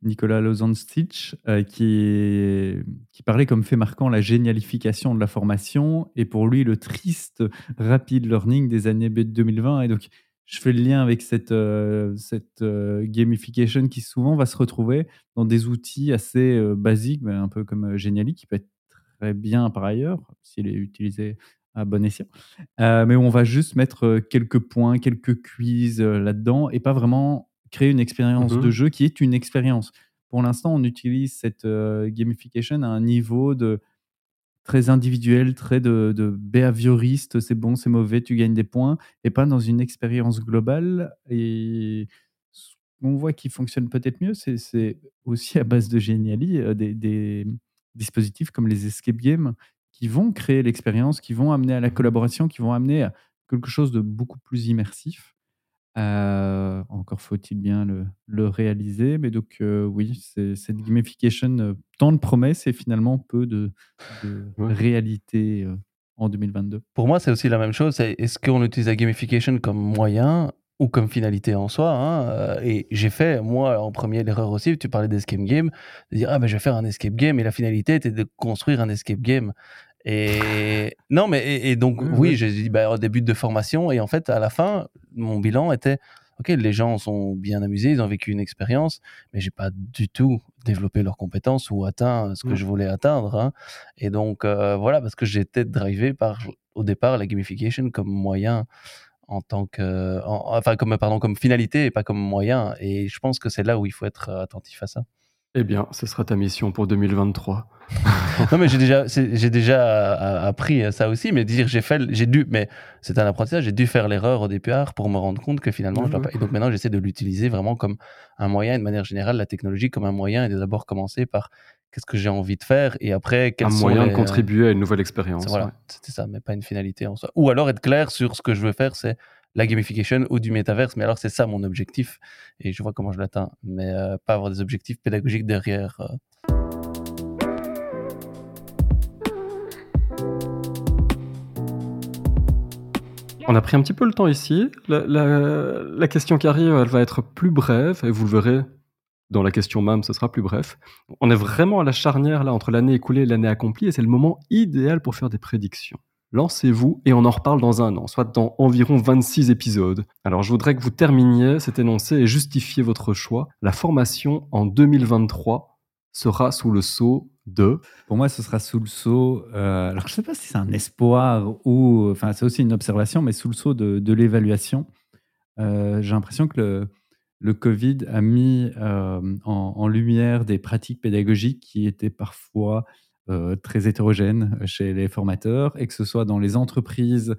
Nicolas Lozan-Stitch, euh, qui, parlait comme fait marquant la génialification de la formation et pour lui le triste rapid learning des années 2020. Et donc, je fais le lien avec cette, euh, euh, gamification qui souvent va se retrouver dans des outils assez basiques, un peu comme Geniali, qui peut être très bien par ailleurs, s'il est utilisé à bon escient. mais on va juste mettre quelques points, quelques quiz là-dedans et pas vraiment créer une expérience de mmh jeu qui est une expérience. Pour l'instant, on utilise cette euh, gamification à un niveau de très individuel, très de, de behavioriste, c'est bon, c'est mauvais, tu gagnes des points, et pas dans une expérience globale. Et on voit qui fonctionne peut-être mieux, c'est aussi à base de géniali, euh, des, des, dispositifs comme les escape games qui vont créer l'expérience, qui vont amener à la collaboration, qui vont amener à quelque chose de beaucoup plus immersif. Euh, encore faut-il bien le, le, réaliser. Mais donc, euh, oui, c'est, cette gamification, euh, tant de promesses et finalement peu de, de réalité en 2022. Pour moi, c'est aussi la même chose. est-ce qu'on utilise la gamification comme moyen ou comme finalité en soi hein, Et j'ai fait, moi, en premier, l'erreur aussi, tu parlais d'escape game, de dire, ah ben je vais faire un escape game, et la finalité était de construire un escape game. Et non, mais et, donc oui, j'ai dit bah, au début de formation et en fait à la fin, mon bilan était ok, les gens sont bien amusés, ils ont vécu une expérience, mais j'ai pas du tout développé leurs compétences ou atteint ce que je voulais atteindre. Hein. Et donc euh, voilà, parce que j'étais drivé par au départ la gamification comme moyen en tant que, enfin comme pardon comme finalité et pas comme moyen. Et je pense que c'est là où il faut être attentif à ça. Eh bien, ce sera ta mission pour 2023. [LAUGHS] non, mais j'ai déjà, j'ai déjà appris ça aussi, mais dire j'ai fait, j'ai dû, mais c'est un apprentissage, j'ai dû faire l'erreur au départ pour me rendre compte que finalement, je dois pas. Et donc maintenant, j'essaie de l'utiliser vraiment comme un moyen, de manière générale, la technologie comme un moyen, et de d'abord commencer par qu'est-ce que j'ai envie de faire, et après, quels un moyen de contribuer à une nouvelle expérience. Voilà, c'était ça, mais pas une finalité en soi. Ou alors être clair sur ce que je veux faire, c'est la gamification ou du métaverse. Mais alors, c'est ça mon objectif et je vois comment je l'atteins. Mais euh, pas avoir des objectifs pédagogiques derrière. Euh. On a pris un petit peu le temps ici. La, question qui arrive, elle va être plus brève et vous le verrez dans la question même, ce sera plus bref. On est vraiment à la charnière là entre l'année écoulée et l'année accomplie et c'est le moment idéal pour faire des prédictions lancez-vous et on en reparle dans un an, soit dans environ 26 épisodes. Alors je voudrais que vous terminiez cet énoncé et justifiez votre choix. La formation en 2023 sera sous le sceau de... Pour moi, ce sera sous le sceau... Euh, alors je ne sais pas si c'est un espoir ou... Enfin, c'est aussi une observation, mais sous le sceau de, l'évaluation. Euh, j'ai l'impression que le, Covid a mis euh, en, lumière des pratiques pédagogiques qui étaient parfois très hétérogène chez les formateurs et que ce soit dans les entreprises,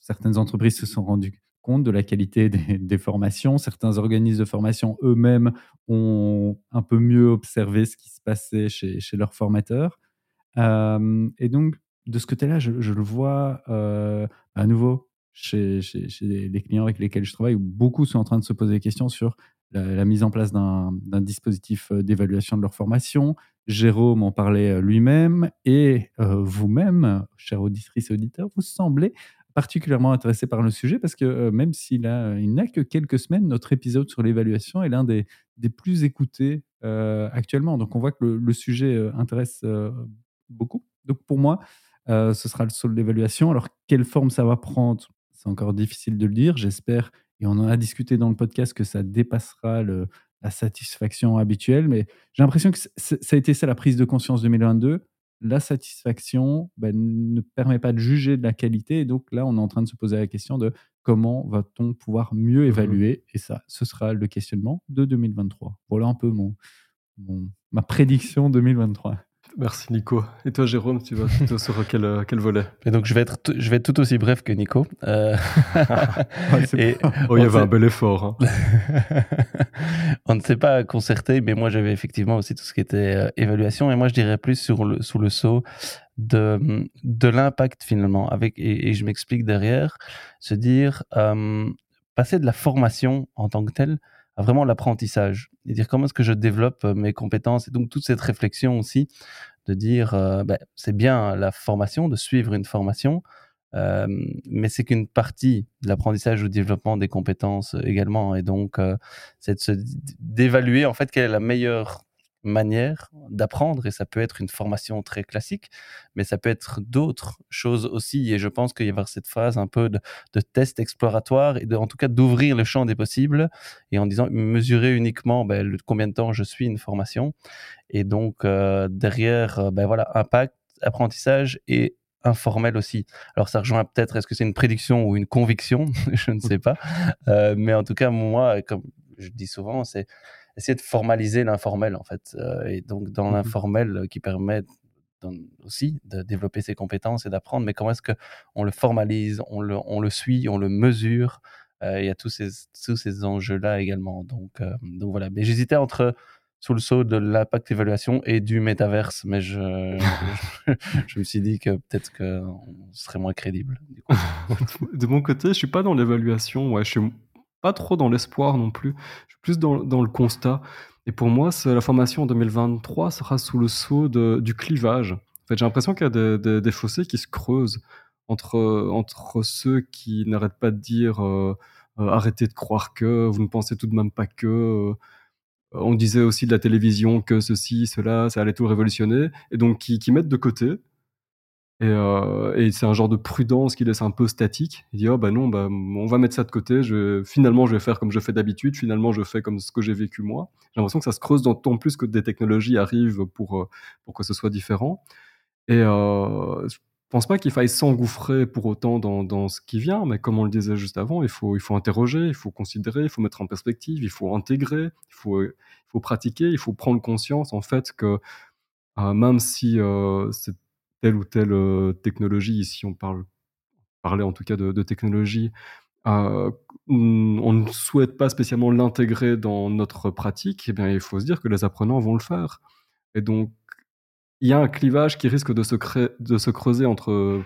certaines entreprises se sont rendues compte de la qualité [LAUGHS] des, formations. Certains organismes de formation eux-mêmes ont un peu mieux observé ce qui se passait chez, leurs formateurs. Euh, et donc, de ce côté-là, je, le vois euh, à nouveau chez, les clients avec lesquels je travaille, où beaucoup sont en train de se poser des questions sur la, mise en place d'un dispositif d'évaluation de leur formation, Jérôme en parlait euh, lui-même et euh, vous-même, chers auditrices et auditeurs, vous semblez particulièrement intéressé par le sujet parce que même s'il n'a que quelques semaines, notre épisode sur l'évaluation est l'un des, des plus écoutés actuellement. Donc on voit que le, sujet intéresse beaucoup. Donc pour moi, ce sera le sol d'évaluation. Alors quelle forme ça va prendre, c'est encore difficile de le dire. J'espère, et on en a discuté dans le podcast, que ça dépassera le, la satisfaction habituelle. Mais j'ai l'impression que ça a été ça la prise de conscience 2022 la satisfaction ben, ne permet pas de juger de la qualité. Et donc là, on est en train de se poser la question de comment va-t-on pouvoir mieux mmh évaluer Et ça, ce sera le questionnement de 2023. Voilà un peu mon, ma prédiction 2023. Merci Nico. Et toi Jérôme, tu vas plutôt sur [LAUGHS] quel, quel volet? Et donc je vais, être je vais être tout aussi bref que Nico. Euh... [LAUGHS] oh, il y avait un bel effort. Hein. [LAUGHS] on ne s'est pas concerté, mais moi j'avais effectivement aussi tout ce qui était euh, évaluation. Et moi je dirais plus sur le, sous le saut de, de l'impact finalement. Avec, et, je m'explique derrière. Se dire, euh, passer de la formation en tant que telle à vraiment l'apprentissage et dire comment est-ce que je développe euh, mes compétences et donc toute cette réflexion aussi de dire euh, ben, c'est bien la formation de suivre une formation euh, mais c'est qu'une partie de l'apprentissage ou développement des compétences également et donc c'est d'évaluer en fait quelle est la meilleure manière d'apprendre et ça peut être une formation très classique, mais ça peut être d'autres choses aussi. Et je pense qu'il y avoir cette phase un peu de, test exploratoire et en tout cas d'ouvrir le champ des possibles et en disant mesurer uniquement ben, combien de temps je suis une formation et donc euh, derrière euh, ben voilà impact, apprentissage et informel aussi. Alors ça rejoint peut-être, est-ce que c'est une prédiction ou une conviction? [LAUGHS] Je ne sais pas. Euh, mais en tout cas, moi, comme je dis souvent, c'est essayer de formaliser l'informel en fait. Euh, et donc dans mmh l'informel euh, qui permet aussi de développer ses compétences et d'apprendre, mais comment est-ce qu'on le formalise, on le, on le suit, on le mesure. Euh, il y a tous ces, tous ces enjeux-là également. Donc, donc voilà. Mais j'hésitais entre sous le saut de l'impact évaluation et du métaverse, mais je, [LAUGHS] [LAUGHS] je, me suis dit que peut-être qu'on serait moins crédible. [LAUGHS] de mon côté, je suis pas dans l'évaluation. Ouais, je suis pas trop dans l'espoir non plus. Je suis plus dans, dans le constat. Et pour moi, la formation en 2023 sera sous le sceau du clivage. En fait, j'ai l'impression qu'il y a des, des, fossés qui se creusent entre, entre ceux qui n'arrêtent pas de dire euh, euh, arrêtez de croire que, vous ne pensez tout de même pas que. Euh, on disait aussi de la télévision que ceci, cela, ça allait tout révolutionner. Et donc, qui, qui mettent de côté euh, et, c'est un genre de prudence qui laisse un peu statique. Il dit oh bah non, bah, on va mettre ça de côté. Finalement, je vais faire comme je fais d'habitude. Finalement, je fais comme ce que j'ai vécu moi. J'ai l'impression que ça se creuse d'autant plus que des technologies arrivent pour, euh, pour que ce soit différent. Et euh, je pense pas qu'il faille s'engouffrer pour autant dans, dans, ce qui vient, mais comme on le disait juste avant, il faut, il faut interroger, il faut considérer, il faut mettre en perspective, il faut intégrer, il faut, il faut pratiquer, il faut prendre conscience en fait que euh, même si c'est telle ou telle technologie, ici on parle, parlait en tout cas de, technologie, on ne souhaite pas spécialement l'intégrer dans notre pratique, eh bien, il faut se dire que les apprenants vont le faire. Et donc, il y a un clivage qui risque de se, de se creuser entre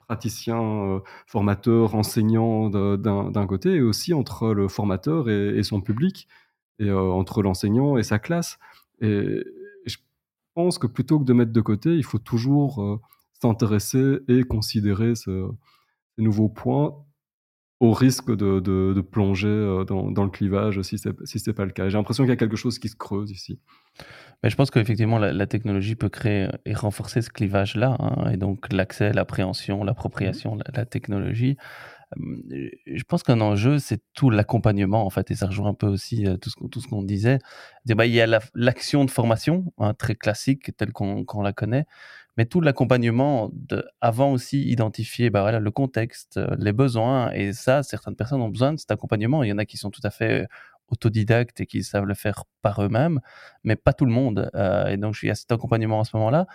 praticiens, formateurs, enseignants d'un côté, et aussi entre le formateur et, son public, et entre l'enseignant et sa classe. Et, pense que plutôt que de mettre de côté, il faut toujours euh, s'intéresser et considérer ce, ces nouveaux points au risque de, de, plonger euh, dans, dans, le clivage si ce n'est si pas le cas. J'ai l'impression qu'il y a quelque chose qui se creuse ici. Mais je pense qu'effectivement, la, la, technologie peut créer et renforcer ce clivage-là, hein, et donc l'accès, l'appréhension, l'appropriation de la, technologie. Je pense qu'un enjeu, c'est tout l'accompagnement, en fait, et ça rejoint un peu aussi tout ce, qu'on disait. Bah, il y a l'action de formation, hein, très classique, telle qu'on la connaît, mais tout l'accompagnement avant aussi identifier bah, le contexte, les besoins, et ça, certaines personnes ont besoin de cet accompagnement. Il y en a qui sont tout à fait autodidactes et qui savent le faire par eux-mêmes, mais pas tout le monde. et donc, il y a cet accompagnement à ce moment-là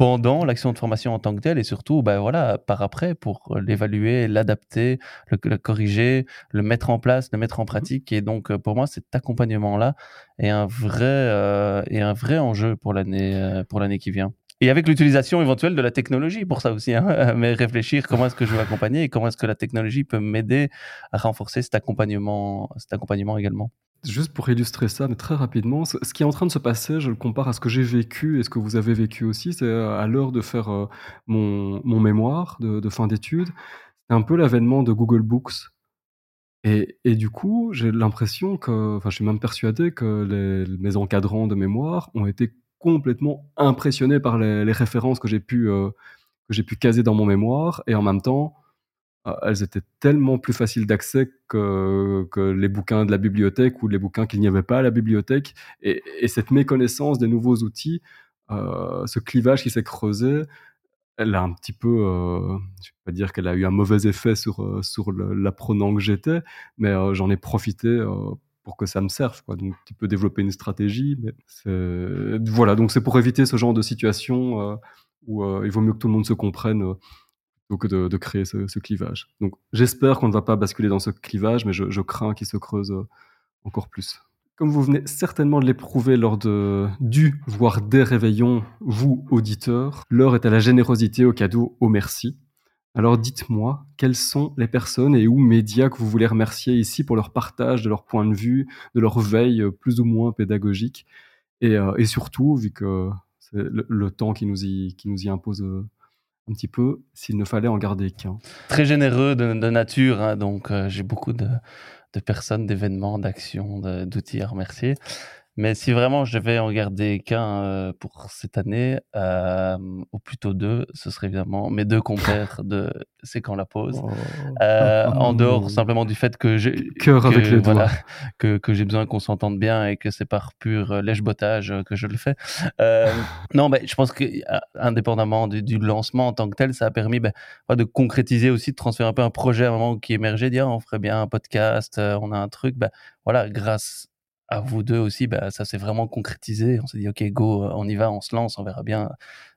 pendant l'action de formation en tant que telle et surtout bah voilà par après pour l'évaluer l'adapter le, corriger le mettre en place le mettre en mmh pratique. Et donc pour moi cet accompagnement là est un vrai euh, un vrai enjeu pour l'année euh, pour l'année qui vient. Et avec l'utilisation éventuelle de la technologie pour ça aussi hein, [LAUGHS] mais réfléchir comment est-ce que je vais accompagner et comment est-ce que la technologie peut m'aider à renforcer cet accompagnement cet accompagnement également Juste pour illustrer ça, mais très rapidement, ce qui est en train de se passer, je le compare à ce que j'ai vécu et ce que vous avez vécu aussi, c'est euh, à l'heure de faire euh, mon, mon mémoire de, fin d'études. un peu l'avènement de Google Books. Et, et du coup, j'ai l'impression que, enfin, je suis même persuadé que les, mes encadrants de mémoire ont été complètement impressionnés par les, références que j'ai pu, euh, que j'ai pu caser dans mon mémoire. Et en même temps, elles étaient tellement plus faciles d'accès que, les bouquins de la bibliothèque ou les bouquins qu'il n'y avait pas à la bibliothèque. Et, et cette méconnaissance des nouveaux outils, euh, ce clivage qui s'est creusé, elle a un petit peu, euh, je vais pas dire qu'elle a eu un mauvais effet sur, euh, sur l'apprenant que j'étais, mais j'en ai profité pour que ça me serve. Quoi. Donc, tu peux développer une stratégie. Mais voilà, donc c'est pour éviter ce genre de situation où il vaut mieux que tout le monde se comprenne que de, créer ce, clivage. Donc, j'espère qu'on ne va pas basculer dans ce clivage, mais je, crains qu'il se creuse euh, encore plus. Comme vous venez certainement de l'éprouver lors de du, voire des réveillons, vous, auditeurs, l'heure est à la générosité, au cadeau, au merci. Alors dites-moi, quelles sont les personnes et ou médias que vous voulez remercier ici pour leur partage de leur point de vue, de leur veille euh, plus ou moins pédagogique, et, euh, surtout, vu que c'est le, temps qui nous y, qui nous y impose un petit peu, s'il ne fallait en garder qu'un. Très généreux de, nature, hein, donc euh, j'ai beaucoup de personnes, d'événements, d'actions, d'outils à remercier. Mais si vraiment je devais en garder qu'un euh, pour cette année, euh, ou plutôt deux, ce serait évidemment mes deux compères de C'est quand la pause. Oh. Euh, en [LAUGHS] dehors simplement du fait que j'ai Cœur avec les doigts. voilà, que, que j'ai besoin qu'on s'entende bien et que c'est par pur euh, lèche-bottage que je le fais. Euh, [LAUGHS] non, mais je pense que euh, indépendamment du, du lancement en tant que tel, ça a permis ben, ouais, de concrétiser aussi, de transférer un peu un projet à un moment qui émergeait, dire on ferait bien un podcast, euh, on a un truc. Ben, voilà, grâce à vous deux aussi, bah, ça s'est vraiment concrétisé. On s'est dit, OK, go, on y va, on se lance, on verra bien,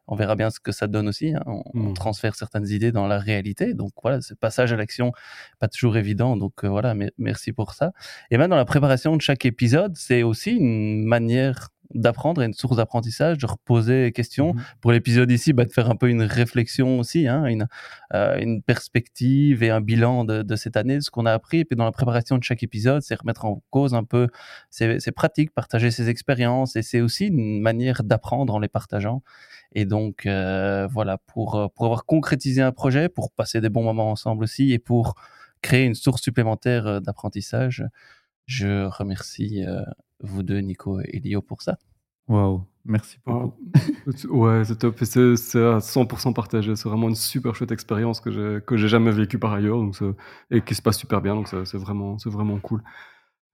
on verra bien ce que ça donne aussi. Hein. On, on, Mmh. transfère certaines idées dans la réalité. Donc voilà, ce passage à l'action, pas toujours évident. Donc euh, voilà, me- merci pour ça. Et même dans la préparation de chaque épisode, c'est aussi une manière d'apprendre et une source d'apprentissage, de reposer des questions. Mhm. Pour l'épisode ici, bah, de faire un peu une réflexion aussi, hein, une, euh, une perspective et un bilan de, de cette année, de ce qu'on a appris. Et puis dans la préparation de chaque épisode, c'est remettre en cause un peu ses pratiques, partager ses expériences. Et c'est aussi une manière d'apprendre en les partageant. Et donc, euh, voilà, pour, euh, pour avoir concrétisé un projet, pour passer des bons moments ensemble aussi et pour créer une source supplémentaire d'apprentissage, je remercie euh, vous deux, Nico et Lio, pour ça. Waouh, merci beaucoup. Oh, ouais, c'est top. Et c'est à 100% partagé. C'est vraiment une super chouette expérience que j'ai que j'ai jamais vécue par ailleurs donc et qui se passe super bien. Donc c'est vraiment, c'est vraiment cool.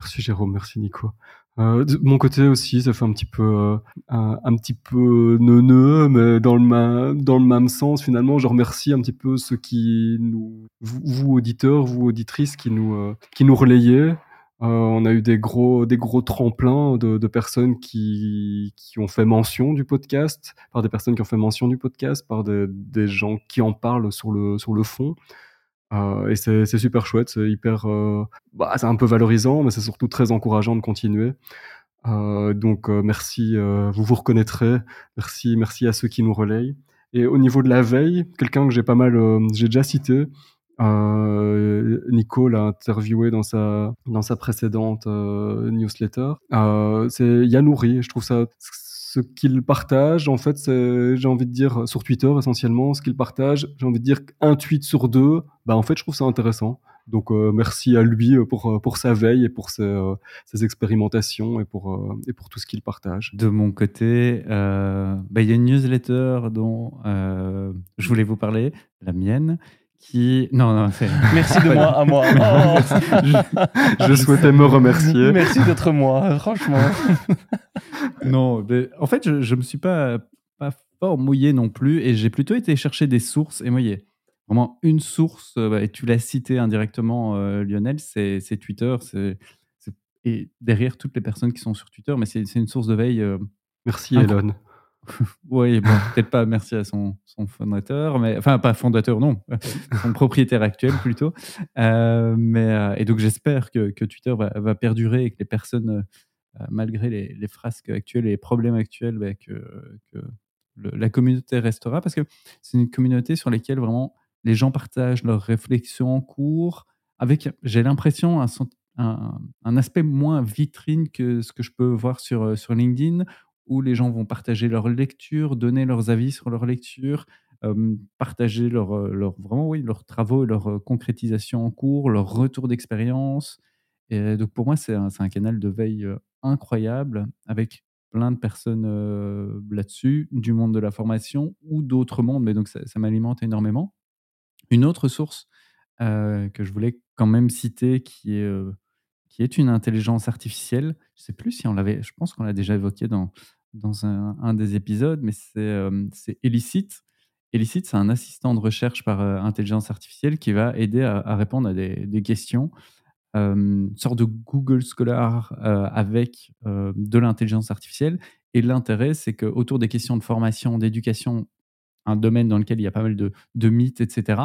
Merci Jérôme, merci Nico. Euh, de mon côté aussi, ça fait un petit peu, euh, un, un petit peu neuneux, mais dans le, ma- dans le même sens, finalement, je remercie un petit peu ceux qui nous, vous, vous, auditeurs, vous auditrices, qui nous, euh, qui nous relayaient. Euh, on a eu des gros, des gros tremplins de, personnes qui, qui ont fait mention du podcast, par des personnes qui ont fait mention du podcast, par des, des gens qui en parlent sur le, sur le fond. Euh, et c'est super chouette, c'est hyper, euh, bah, c'est un peu valorisant, mais c'est surtout très encourageant de continuer. Donc merci, vous vous reconnaîtrez. Merci, merci à ceux qui nous relayent. Et au niveau de la veille, quelqu'un que j'ai pas mal, j'ai déjà cité, euh, Nico l'a interviewé dans sa dans sa précédente euh, newsletter. Euh, c'est Yanouri. Je trouve ça ce qu'il partage, en fait, c'est, j'ai envie de dire, sur Twitter essentiellement, ce qu'il partage, j'ai envie de dire un tweet sur deux, bah en fait, je trouve ça intéressant. Donc, euh, merci à lui pour, pour sa veille et pour ses, euh, expérimentations et pour, euh, et pour tout ce qu'il partage. De mon côté, euh, bah, il y a une newsletter dont euh, je voulais vous parler, la mienne, qui. Non, non, c'est. Merci de moi à moi. [LAUGHS] Oh. Je souhaitais me remercier. Merci d'être moi, franchement. [LAUGHS] non, mais en fait, je, je me suis pas, pas fort mouillé non plus et j'ai plutôt été chercher des sources et mouillé. Vraiment une source, euh, et tu l'as cité indirectement, euh, Lionel, c'est c'est Twitter. c'est c'est- Et derrière toutes les personnes qui sont sur Twitter, mais c'est c'est une source de veille. euh, Merci, Incro- Elon. [LAUGHS] Oui, peut-être pas merci à son, fondateur, mais enfin pas fondateur, non, [LAUGHS] son propriétaire actuel plutôt. Euh, mais euh, et donc j'espère que, Twitter va, perdurer et que les personnes, euh, malgré les, frasques actuelles et les problèmes actuels, bah, que, la communauté restera parce que c'est une communauté sur laquelle vraiment les gens partagent leurs réflexions en cours avec, j'ai l'impression, un, aspect moins vitrine que ce que je peux voir sur LinkedIn où les gens vont partager leurs lectures, donner leurs avis sur leurs lectures, partager leurs leur, vraiment, oui, leurs travaux et leurs concrétisations en cours, leurs retours d'expérience. Et donc pour moi, c'est un, un, canal de veille incroyable avec plein de personnes là-dessus, du monde de la formation ou d'autres mondes, mais donc ça, m'alimente énormément. Une autre source que je voulais quand même citer, qui est, qui est une intelligence artificielle, je ne sais plus si on l'avait, je pense qu'on l'a déjà évoqué dans, dans un, des épisodes, mais c'est Elicit. Elicit, c'est un assistant de recherche par intelligence artificielle qui va aider à, répondre à des, questions une sorte de Google Scholar avec de l'intelligence artificielle. Et l'intérêt, c'est qu'autour des questions de formation, d'éducation, un domaine dans lequel il y a pas mal de, de mythes, etc.,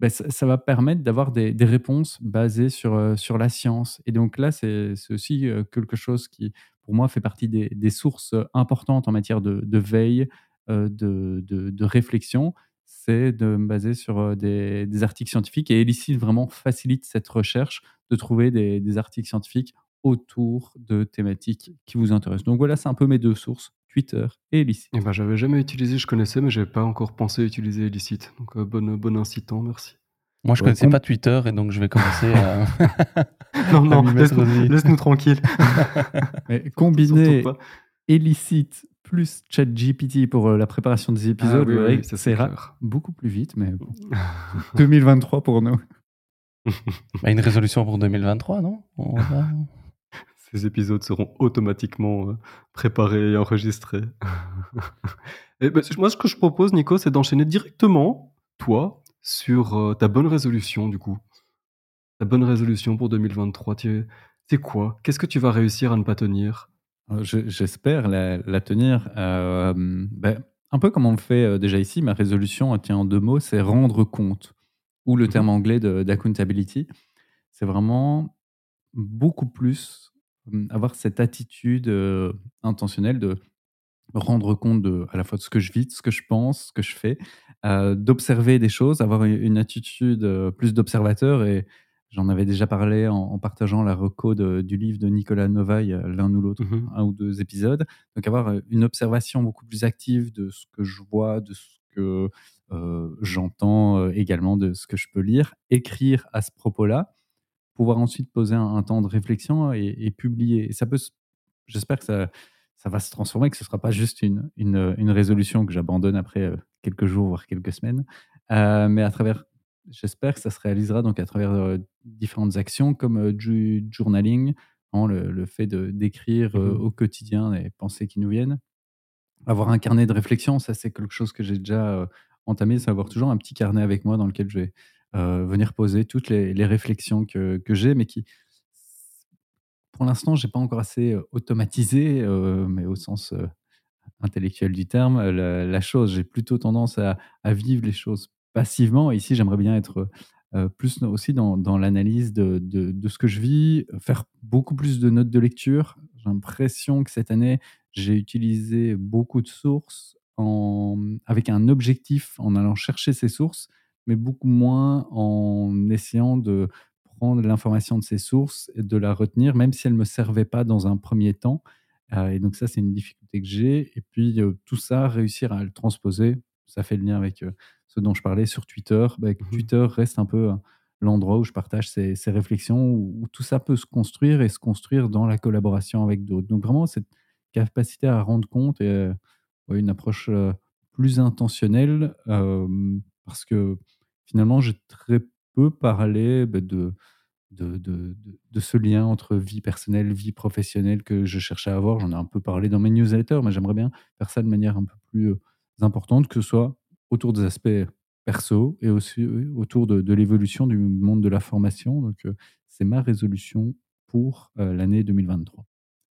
bah, ça, va permettre d'avoir des, des, réponses basées sur, sur la science. Et donc là, c'est aussi quelque chose qui, pour moi, fait partie des, des sources importantes en matière de, veille, de, de, réflexion c'est de me baser sur des, articles scientifiques et Elicit vraiment facilite cette recherche de trouver des, articles scientifiques autour de thématiques qui vous intéressent. Donc voilà, c'est un peu mes deux sources, Twitter et Elicit. Eh ben, j'avais jamais utilisé, je connaissais, mais j'avais pas encore pensé à utiliser Elicit. Donc bon, bon incitant, merci. Moi, je ne connaissais pas Twitter et donc je vais commencer à. [LAUGHS] non, non, [LAUGHS] laisse-nous tranquille. [LAUGHS] Mais combiner Elicit plus ChatGPT pour euh, la préparation des épisodes, ah ça ira beaucoup plus vite, mais 2023 pour nous. Bah, une résolution pour 2023, non? Ces épisodes seront automatiquement euh, préparés et enregistrés. [LAUGHS] et ben, moi, ce que je propose, Nico, c'est d'enchaîner directement, toi, sur euh, ta bonne résolution, du coup. Ta bonne résolution pour 2023. C'est quoi? Qu'est-ce que tu vas réussir à ne pas tenir? Euh, j'espère la, tenir. Euh, ben, un peu comme on le fait déjà ici, ma résolution tient en deux mots, c'est rendre compte, ou le mmh terme anglais d'accountability. C'est vraiment beaucoup plus avoir cette attitude intentionnelle de rendre compte de, à la fois de ce que je vis, de ce que je pense, ce que je fais, d'observer des choses, avoir une attitude plus d'observateur et J'en avais déjà parlé en, partageant la reco du livre de Nicolas Novaille, l'un ou l'autre, mmh un ou deux épisodes. Donc avoir une observation beaucoup plus active de ce que je vois, de ce que j'entends également, de ce que je peux lire, écrire à ce propos-là, pouvoir ensuite poser un, temps de réflexion et, publier. ça peut, j'espère que ça, ça va se transformer, que ce ne sera pas juste une, une, une résolution que j'abandonne après quelques jours, voire quelques semaines, mais à travers j'espère que ça se réalisera donc à travers différentes actions comme du journaling, hein, le, fait d'écrire mmh au quotidien les pensées qui nous viennent. Avoir un carnet de réflexion, ça c'est quelque chose que j'ai déjà entamé, c'est avoir toujours un petit carnet avec moi dans lequel je vais venir poser toutes les, réflexions que, que j'ai, mais qui, pour l'instant, j'ai pas encore assez automatisé, mais au sens intellectuel du terme, la, chose. J'ai plutôt tendance à, vivre les choses passivement. ici, j'aimerais bien être euh, plus aussi dans, l'analyse de, de, ce que je vis, faire beaucoup plus de notes de lecture. J'ai l'impression que cette année, j'ai utilisé beaucoup de sources en, avec un objectif en allant chercher ces sources, mais beaucoup moins en essayant de prendre l'information de ces sources et de la retenir, même si elle ne me servait pas dans un premier temps. Euh, et donc ça, c'est une difficulté que j'ai. Et puis euh, tout ça, réussir à le transposer, ça fait le lien avec dont je parlais sur Twitter, bah, mmh Twitter reste un peu l'endroit où je partage ces, réflexions, où, tout ça peut se construire et se construire dans la collaboration avec d'autres. Donc vraiment, cette capacité à rendre compte et une approche plus intentionnelle, parce que finalement, j'ai très peu parlé bah, de, de, de, de, ce lien entre vie personnelle, vie professionnelle que je cherchais à avoir. J'en ai un peu parlé dans mes newsletters, mais j'aimerais bien faire ça de manière un peu plus importante, que ce soit autour des aspects perso et aussi autour de, l'évolution du monde de la formation. Donc, euh, c'est ma résolution pour euh, l'année 2023.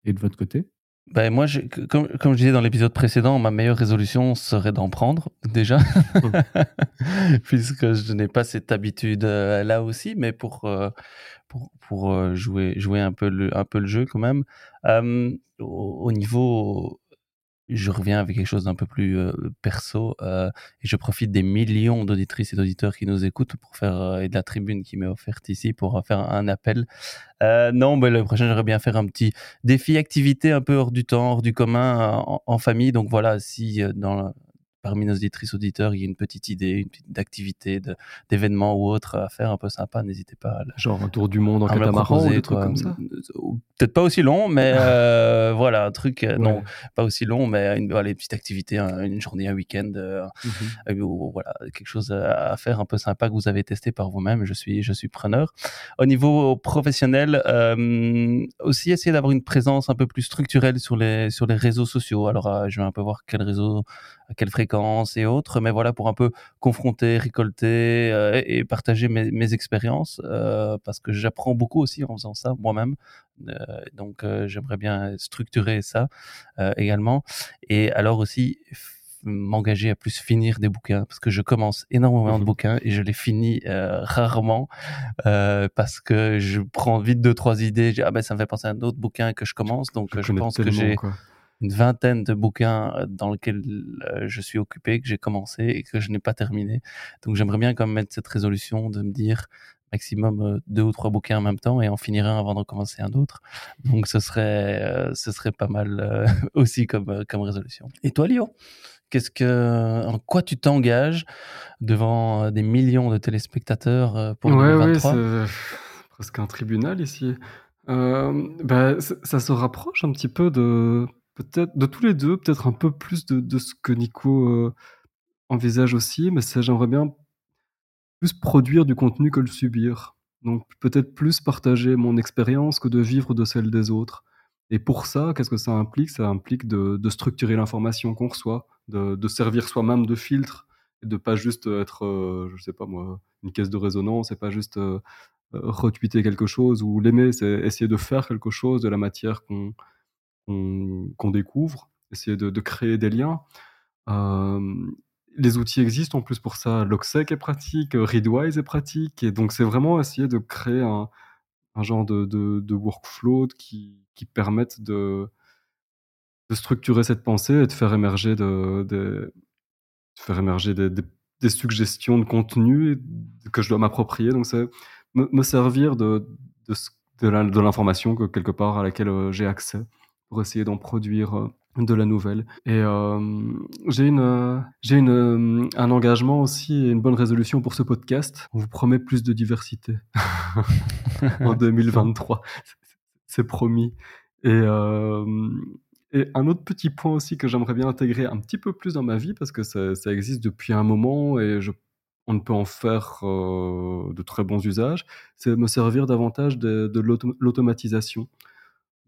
Et de votre côté? Ben moi, je, comme, comme je disais dans l'épisode précédent, ma meilleure résolution serait d'en prendre déjà, [LAUGHS] puisque je n'ai pas cette habitude euh, là aussi, mais pour, pour, pour jouer, jouer un, peu le, un peu le jeu quand même. au, niveau je reviens avec quelque chose d'un peu plus euh, perso euh, et je profite des millions d'auditrices et d'auditeurs qui nous écoutent pour faire euh, et de la tribune qui m'est offerte ici pour faire un appel. non, mais le prochain j'aimerais bien faire un petit défi activité un peu hors du temps, hors du commun, en, famille. Donc voilà, si dans parmi nos auditrices auditeurs, il y a une petite idée, une petite activité, d'événement ou autre à faire un peu sympa, n'hésitez pas. À Genre un tour du monde en catamaran ou des trucs comme ça. Peut-être pas aussi long, mais [LAUGHS] euh, voilà, un truc, euh, non, pas aussi long, mais une, voilà, une petite activité, une journée, un week-end, mmh voilà, quelque chose à faire un peu sympa que vous avez testé par vous-même. Je suis, je suis preneur. Au niveau professionnel, aussi essayer d'avoir une présence un peu plus structurelle sur les, sur les réseaux sociaux. Alors, je vais un peu voir quel réseau, à quelle fréquence et autres, mais voilà, pour un peu confronter, récolter et partager mes, mes expériences, parce que j'apprends beaucoup aussi en faisant ça moi-même. donc, j'aimerais bien structurer ça également. Et alors aussi, m'engager à plus finir des bouquins parce que je commence énormément de mmh bouquins et je les finis euh, rarement euh, parce que je prends vite deux trois idées. Je dis, ah ben ça me fait penser à un autre bouquin que je commence donc je, je pense que j'ai une vingtaine de bouquins euh, dans lesquels je suis occupé que j'ai commencé et que je n'ai pas terminé. Donc j'aimerais bien quand même mettre cette résolution de me dire maximum deux ou trois bouquins en même temps et en finir un avant de commencer un autre. Donc ce serait ce serait pas mal [LAUGHS] aussi comme comme résolution. Et toi Léo Qu'est-ce que, en quoi tu t'engages devant euh, des millions de téléspectateurs euh, pour ouais, 2023 Ouais, c'est presque un tribunal ici. Euh, bah, ça se rapproche un petit peu de peut-être de tous les deux, peut-être un peu plus de, de ce que Nico envisage aussi, mais j'aimerais bien plus produire du contenu que le subir. Donc peut-être plus partager mon expérience que de vivre de celle des autres. Et pour ça, qu'est-ce que ça implique? Ça implique de, de structurer l'information qu'on reçoit, de, servir soi-même de filtre et de pas juste être, euh, je sais pas moi, une caisse de résonance et pas juste euh, euh, retweeter quelque chose ou l'aimer, c'est essayer de faire quelque chose de la matière qu'on qu'on découvre, essayer de, créer des liens. les outils existent en plus pour ça. Logsec est pratique, Readwise est pratique, et donc c'est vraiment essayer de créer un, genre de, workflow qui, permettent de, structurer cette pensée et de faire émerger, des, suggestions de contenu que je dois m'approprier. Donc, c'est me, servir de, de, de l'information que quelque part à laquelle euh, j'ai accès pour essayer d'en produire euh, de la nouvelle. Et euh, j'ai une, j'ai une, un engagement aussi et une bonne résolution pour ce podcast. On vous promet plus de diversité [LAUGHS] en 2023. C'est promis. Et, et un autre petit point aussi que j'aimerais bien intégrer un petit peu plus dans ma vie, parce que ça, ça existe depuis un moment et je, on ne peut en faire euh, de très bons usages, c'est me servir davantage de, de l'automatisation.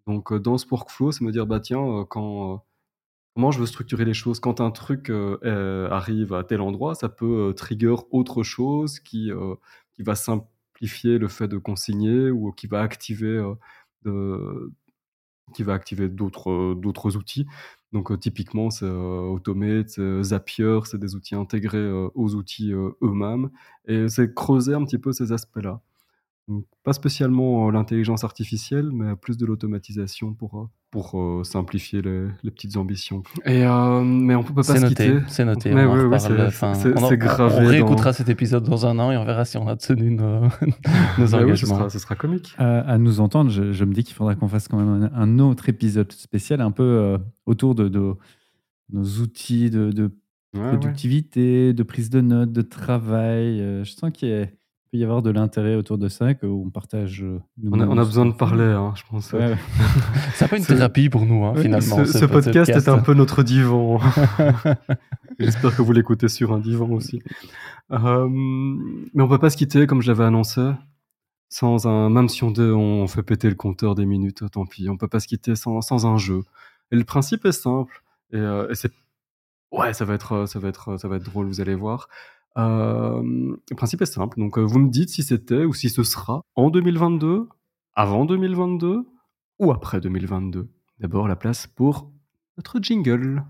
Donc euh, dans ce workflow, c'est me dire, bah tiens, euh, quand, comment je veux structurer les choses? Quand un truc arrive à tel endroit, ça peut trigger autre chose qui, qui va simplifier le fait de consigner ou qui va activer qui va activer d'autres euh, outils. Donc euh, typiquement, c'est euh, Automate, Zapier, c'est des outils intégrés aux outils eux-mêmes. Et c'est creuser un petit peu ces aspects-là pas spécialement l'intelligence artificielle, mais plus de l'automatisation pour, euh, pour euh, simplifier les, les, petites ambitions. Et, euh, mais on peut pas se quitter. C'est noté. Mais on oui, c'est gravé. On réécoutera cet épisode dans un an et on verra si on a tenu nos, [LAUGHS] nos engagements. ce, sera, ce, sera, comique. à nous entendre, je, je me dis qu'il faudra qu'on fasse quand même un, autre épisode spécial, un peu autour de, de, nos outils de, de productivité, de prise de notes, de travail. je sens qu'il y a peut y avoir de l'intérêt autour de ça, qu'on partage. Euh, on a, on a, besoin de parler, hein, je pense. Ouais, [LAUGHS] c'est un peu une thérapie pour nous, hein, finalement. Ce, podcast, est un peu notre divan. [LAUGHS] J'espère que vous l'écoutez sur un divan aussi. Euh, mais on peut pas se quitter, comme je l'avais annoncé, sans un. Même si on, on fait péter le compteur des minutes, tant pis. On peut pas se quitter sans, sans un jeu. Et le principe est simple. Et, euh, et c'est Ouais, ça va être, ça va être, ça va être drôle, vous allez voir. Euh, le principe est simple. Donc, euh, vous me dites si c'était ou si ce sera en 2022, avant 2022 ou après 2022. D'abord, la place pour notre jingle.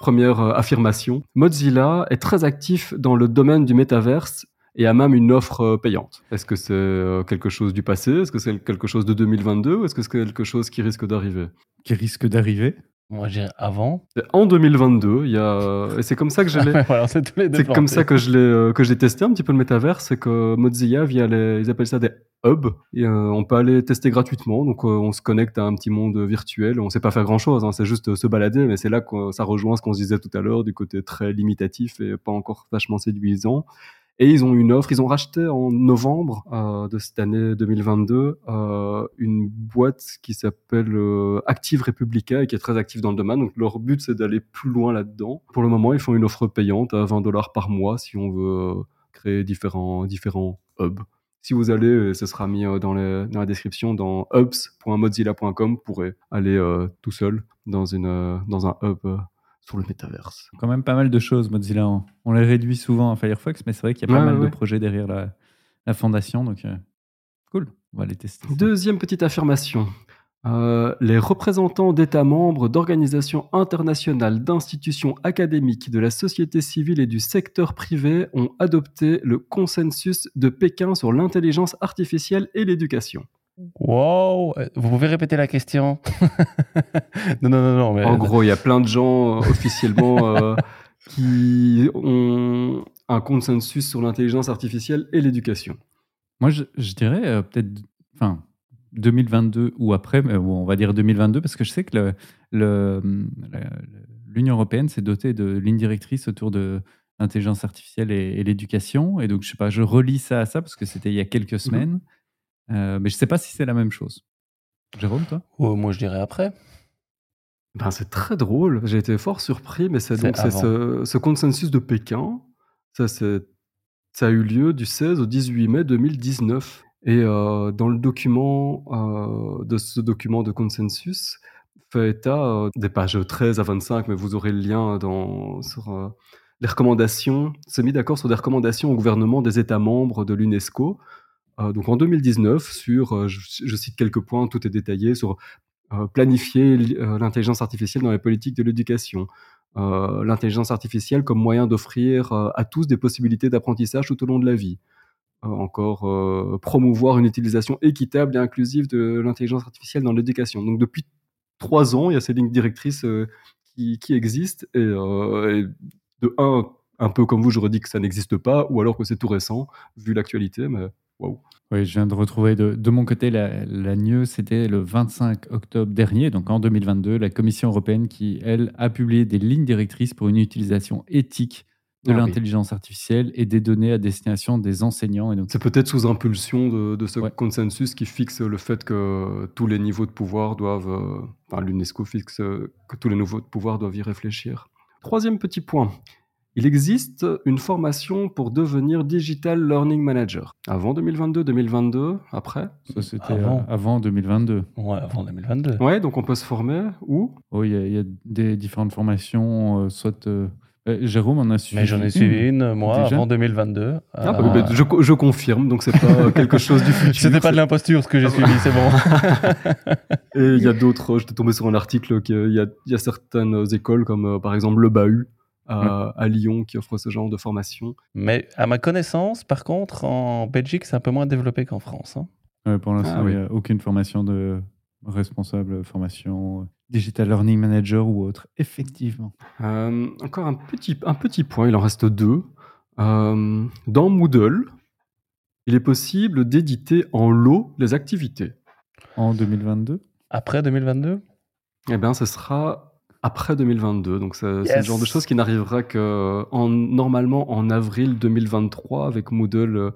Première euh, affirmation, Mozilla est très actif dans le domaine du métaverse et a même une offre payante. Est-ce que c'est quelque chose du passé? Est-ce que c'est quelque chose de 2022 ou est-ce que c'est quelque chose qui risque d'arriver? Qui risque d'arriver? Moi, je dirais avant. En 2022, il y a et c'est comme ça que je l'ai. [LAUGHS] voilà, c'est tous les deux. C'est comme ça que je l'ai euh, que j'ai testé un petit peu le métavers, c'est que Mozilla via les ils appellent ça des hubs et euh, on peut aller tester gratuitement. Donc euh, on se connecte à un petit monde virtuel, on sait pas faire grand-chose hein, c'est juste euh, se balader mais c'est là que ça rejoint ce qu'on se disait tout à l'heure du côté très limitatif et pas encore vachement séduisant. Et ils ont une offre, ils ont racheté en novembre euh, de cette année 2022 euh, une boîte qui s'appelle euh, Active Republica et qui est très active dans le domaine. Donc leur but c'est d'aller plus loin là-dedans. Pour le moment, ils font une offre payante à 20 dollars par mois si on veut créer différents différents hubs. Si vous allez, ce sera mis dans, la description dans hubs.mozilla.com, vous pourrez aller tout seul dans une dans un hub sur le métaverse. Quand même pas mal de choses, Mozilla. On, les réduit souvent à Firefox, mais c'est vrai qu'il y a pas Ouais, mal ouais. de projets derrière la, la fondation. Donc, euh, cool. On va les tester. Deuxième petite affirmation. Euh, les représentants d'États membres d'organisations internationales, d'institutions académiques, de la société civile et du secteur privé ont adopté le consensus de Pékin sur l'intelligence artificielle et l'éducation. Wow, euh, vous pouvez répéter la question? [LAUGHS] Non, non, non, non. Mais... En gros, il y a plein de gens euh, officiellement euh, [LAUGHS] qui ont un consensus sur l'intelligence artificielle et l'éducation. Moi, je, je dirais euh, peut-être enfin, 2022 ou après, mais bon, on va dire 2022, parce que je sais que le- le- la- l'Union européenne s'est dotée de lignes directrices autour de l'intelligence artificielle et, et l'éducation. Et donc, je sais pas, je relis ça à ça, parce que c'était il y a quelques semaines. Euh, mais je sais pas si c'est la même chose. Jérôme, toi? Oh, moi, je dirais après. Ben, c'est très drôle. J'ai été fort surpris, mais c'est C'est donc c'est ce, ce consensus de Pékin. Ça, c'est- ça a eu lieu du 16 au 18 mai 2019. Et euh, dans le document euh, de ce document de consensus, fait état euh, des pages 13 à 25, mais vous aurez le lien dans, sur euh, les recommandations. s'est mis d'accord sur des recommandations au gouvernement des États membres de l'UNESCO. Euh, donc en 2019, sur, euh, je, cite quelques points, tout est détaillé sur euh, planifier l'intelligence artificielle dans les politiques de l'éducation. L'intelligence artificielle comme moyen d'offrir à tous des possibilités d'apprentissage tout au long de la vie. Encore promouvoir une utilisation équitable et inclusive de l'intelligence artificielle dans l'éducation. Donc depuis trois ans, il y a ces lignes directrices qui, existent et de un, un peu comme vous, j'aurais dit que ça n'existe pas, ou alors que c'est tout récent vu l'actualité, mais Oui, je viens de retrouver de, de mon côté la, la news, c'était le 25 octobre dernier, donc en 2022, la Commission européenne qui, elle, a publié des lignes directrices pour une utilisation éthique de Ah oui. l'intelligence artificielle et des données à destination des enseignants. Et donc, C'est peut-être sous impulsion de, de ce Ouais. consensus qui fixe le fait que tous les niveaux de pouvoir doivent, euh, enfin l'UNESCO fixe que tous les niveaux de pouvoir doivent y réfléchir. Troisième petit point. Il existe une formation pour devenir Digital Learning Manager. Avant 2022-2022, après? Ça, c'était Avant. euh, avant 2022. Ouais, avant 2022. Ouais, donc on peut se former où? Oui, il y a- il y, a des différentes formations, euh, soit. euh, Jérôme en a suivi. Mais j'en ai suivi une, moi, Déjà? avant 2022. Ah, bah, Euh, bah, je, je confirme, donc c'est pas [LAUGHS] quelque chose du futur. C'était pas de l'imposture ce que j'ai suivi, c'est bon. [LAUGHS] Et il y a d'autres, j'étais tombé sur un article qu'il y y a certaines écoles comme par exemple le Bahut à, à Lyon qui offre ce genre de formation. Mais à ma connaissance, par contre, en Belgique, c'est un peu moins développé qu'en France. hein. Ouais, pour l'instant, Ah il n'y a aucune formation de responsable formation, euh, digital learning manager ou autre. Effectivement. Euh, encore un petit, un petit point, il en reste deux. Euh, dans Moodle, il est possible d'éditer en lot les activités. En 2022 Après 2022 Eh bien, ce sera après 2022. Donc, c'est le genre de choses qui n'arrivera que en, normalement en avril 2023 avec Moodle euh,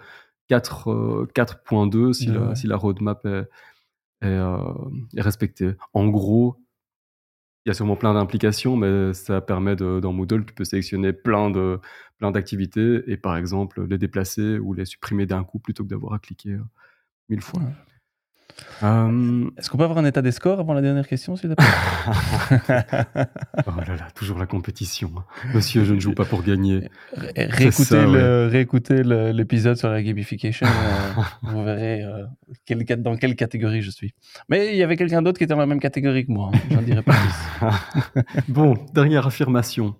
4, euh, 4.2 si, la, si la roadmap est, est, euh, est respectée. En gros, il y a sûrement plein d'implications, mais ça permet de, dans Moodle, tu peux sélectionner plein de plein d'activités et par exemple les déplacer ou les supprimer d'un coup plutôt que d'avoir à cliquer euh, mille fois. Ouais. Euh, Est-ce qu'on peut avoir un état des scores avant la dernière question, s'il te plaît? [LAUGHS] Oh là là, toujours la compétition. hein. Monsieur, je ne joue pas pour gagner. Réécoutez le- l'épisode sur la gamification, euh, vous verrez euh, dans quelle catégorie je suis. Mais il y avait quelqu'un d'autre qui était dans la même catégorie que moi, hein. j'en dirai pas plus. [LAUGHS] Bon, dernière affirmation.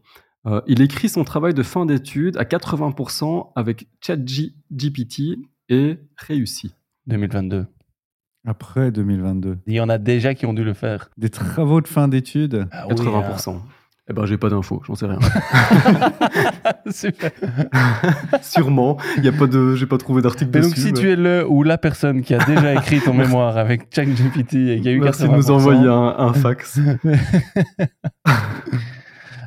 Il écrit son travail de fin d'études à 80% avec ChatGPT et réussit. 2022. Après 2022. Il y en a déjà qui ont dû le faire. Des travaux de fin d'études Ah oui, 80%. Eh ben, j'ai pas d'infos, j'en sais rien. hein. [LAUGHS] Super. [LAUGHS] Sûrement, il y a pas de, j'ai pas trouvé d'article dessus. donc, si mais- tu es le ou la personne qui a déjà [LAUGHS] écrit ton mémoire avec ChatGPT et qui a eu Merci de 80%, nous envoyer un, un fax.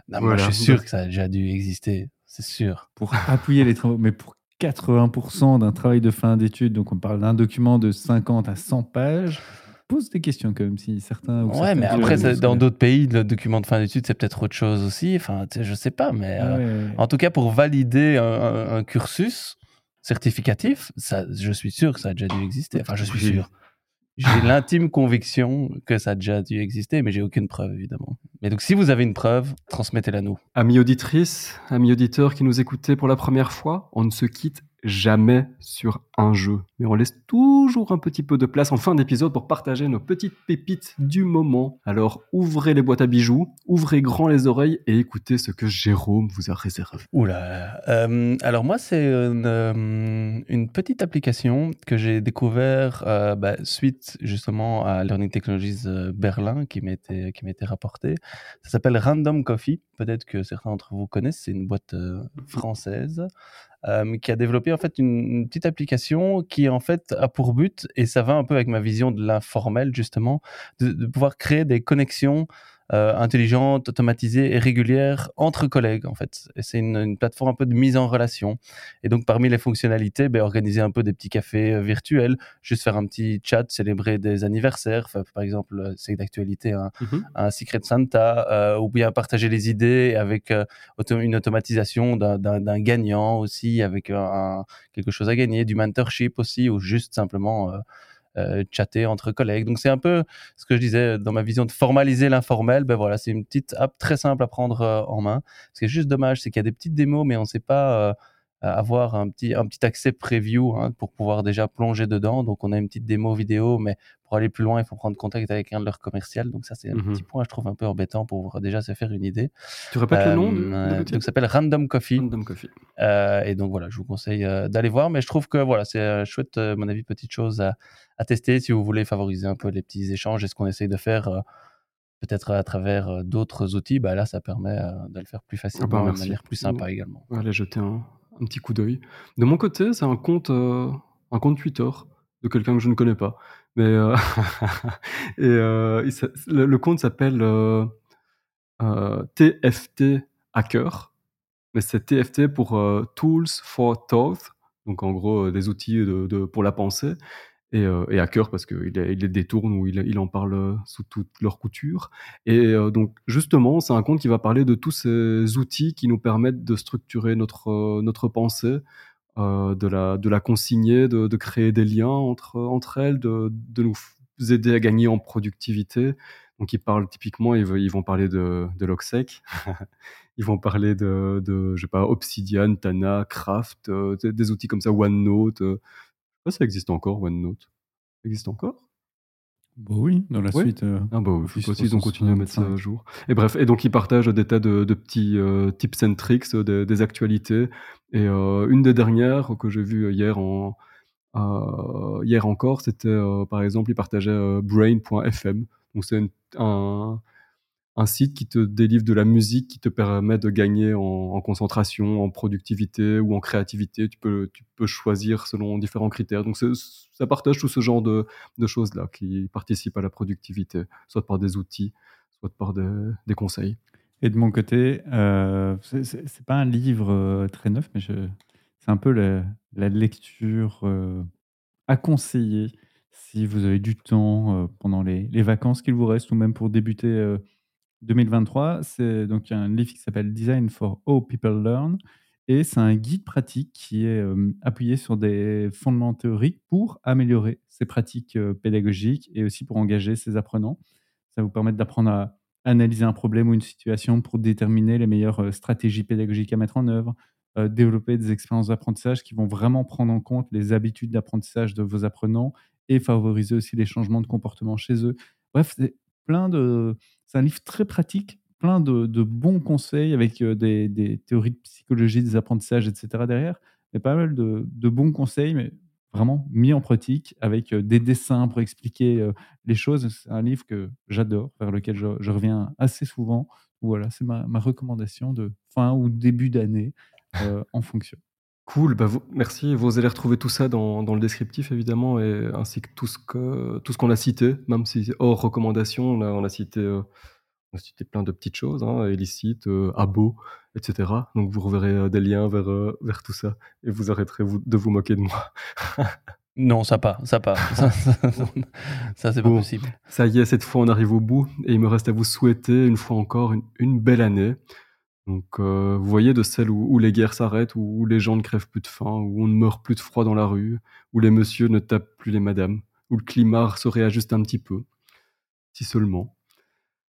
Non, moi, je suis sûr que ça a déjà dû exister. C'est sûr. pour appuyer les travaux, mais pour 80% d'un travail de fin d'études, donc on parle d'un document de 50 à 100 pages, pose des questions quand même si certains. ou Ouais, mais après, ça- dans d'autres pays, le document de fin d'études, c'est peut-être autre chose aussi. Enfin, tu sais, je sais pas, mais euh, Ouais. en tout cas, pour valider un, un- un cursus certificatif, ça, je suis sûr que ça a déjà dû exister. Enfin, je suis Oui. sûr. J'ai l'intime conviction que ça a déjà dû exister, mais j'ai aucune preuve, évidemment. Mais donc, si vous avez une preuve, transmettez-la nous. Amis auditrices, amis auditeurs qui nous écoutez pour la première fois, on ne se quitte jamais sur un jeu, mais on laisse toujours un petit peu de place en fin d'épisode pour partager nos petites pépites du moment. Alors ouvrez les boîtes à bijoux, ouvrez grand les oreilles et écoutez ce que Jérôme vous a réservé. Oula. Euh, alors moi, c'est une, euh, une petite application que j'ai découvert euh, bah, suite justement à Learning Technologies euh, Berlin qui m'était qui m'était rapporté. Ça s'appelle Random Coffee. Peut-être que certains d'entre vous connaissent. C'est une boîte française euh, qui a développé en fait une, une petite application qui en fait a pour but et ça va un peu avec ma vision de l'informel justement de, de pouvoir créer des connexions euh, intelligente, automatisée et régulière entre collègues en fait. Et c'est une, une plateforme un peu de mise en relation. Et donc parmi les fonctionnalités, ben, organiser un peu des petits cafés euh, virtuels, juste faire un petit chat, célébrer des anniversaires, Enfin, par exemple euh, c'est d'actualité un, un Secret Santa, euh, ou bien partager les idées avec euh, auto- une automatisation d'un- gagnant aussi, avec quelque chose à gagner, du mentorship aussi, ou juste simplement chatter entre collègues. Donc c'est un peu ce que je disais dans ma vision de formaliser l'informel. Ben voilà, c'est une petite app très simple à prendre euh, en main. Ce qui est juste dommage, c'est qu'il y a des petites démos, mais on ne sait pas euh, avoir un petit, un petit accès preview hein, pour pouvoir déjà plonger dedans. Donc on a une petite démo vidéo, mais pour aller plus loin, il faut prendre contact avec un de leurs commerciaux. Donc ça, c'est un Mhm. petit point, je trouve, un peu embêtant pour déjà se faire une idée. Tu répètes le nom de, Euh, de euh, donc ça s'appelle Random Coffee. Random Coffee. Euh, et donc voilà, je vous conseille euh, d'aller voir, mais je trouve que voilà, c'est euh, chouette, euh, à mon avis, petite chose à, à tester si vous voulez favoriser un peu les petits échanges et ce qu'on essaye de faire. euh, Peut-être à travers euh, d'autres outils, bah là ça permet euh, de le faire plus facilement, bah, et de manière plus sympa également. Aller jeter un, un petit coup d'œil. De mon côté, c'est un compte, euh, un compte Twitter de quelqu'un que je ne connais pas. Mais euh, [LAUGHS] euh, le, compte s'appelle TFT Hacker. Mais c'est TFT pour Tools for Thought. Donc en gros, des outils pour la pensée. Et, euh, et hacker parce qu'il les, détourne ou il, en parle euh, sous toute leur couture. Et euh, donc, justement, c'est un compte qui va parler de tous ces outils qui nous permettent de structurer notre, notre pensée, de, la, de la consigner, de, créer des liens entre, entre elles, de, de nous aider à gagner en productivité. Donc, ils parlent typiquement, ils, vont parler de, de [LAUGHS] ils vont parler de, je sais pas, Obsidian, Tana, Craft, des outils comme ça, OneNote. Je sais pas si ça existe encore, OneNote? Ça existe encore? Bah oui, dans la Ouais. suite. euh, ah bah oui, ils ont continué à mettre ça à 365. jour. Et bref, et donc ils partagent des tas de, de petits euh, tips and tricks, euh, des, des actualités. Et euh, une des dernières que j'ai vues hier en hier encore, c'était par exemple, ils partageaient brain.fm. Donc c'est un, un site qui te délivre de la musique qui te permet de gagner en, en concentration, en productivité ou en créativité. Tu peux, tu peux choisir selon différents critères. Donc ça partage tout ce genre de, de choses-là qui participent à la productivité, soit par des outils, soit par des, des conseils. Et de mon côté, euh, c'est- pas un livre euh, très neuf, mais c'est un peu la, lecture euh, à conseiller si vous avez du temps euh, pendant les, les vacances qu'il vous reste ou même pour débuter 2023. C'est donc un livre qui s'appelle Design for How People Learn et c'est un guide pratique qui est euh, appuyé sur des fondements théoriques pour améliorer ses pratiques euh, pédagogiques et aussi pour engager ses apprenants. Ça vous permettre d'apprendre à analyser un problème ou une situation pour déterminer les meilleures euh, stratégies pédagogiques à mettre en œuvre, développer des expériences d'apprentissage qui vont vraiment prendre en compte les habitudes d'apprentissage de vos apprenants et favoriser aussi les changements de comportement chez eux. Bref, plein de, c'est un livre très pratique, plein de, de bons conseils avec euh, des, des théories de psychologie des apprentissages, etc. derrière, mais pas mal de, de bons conseils, mais vraiment mis en pratique avec des dessins pour expliquer les choses. C'est un livre que j'adore, vers lequel je, reviens assez souvent. Voilà, c'est ma, recommandation de fin ou début d'année en fonction. Cool, bah merci. Vous allez retrouver tout ça dans, dans, le descriptif, évidemment, et ainsi que tout ce qu'on ce qu'on a cité, même si hors recommandation, on a, on a cité, euh, on a cité plein de petites choses, hein, illicite, euh, abo, etc. Donc vous reverrez euh, des liens vers, vers tout ça, et vous arrêterez vous, de vous moquer de moi. [LAUGHS] non, ça part, ça part. ça, ça, c'est pas possible. Ça y est, cette fois on arrive au bout, et il me reste à vous souhaiter une fois encore une, une belle année. Donc, euh, vous voyez, de celles où, les guerres s'arrêtent, où, les gens ne crèvent plus de faim, où on ne meurt plus de froid dans la rue, où les messieurs ne tapent plus les madames, où le climat se réajuste un petit peu. Si seulement.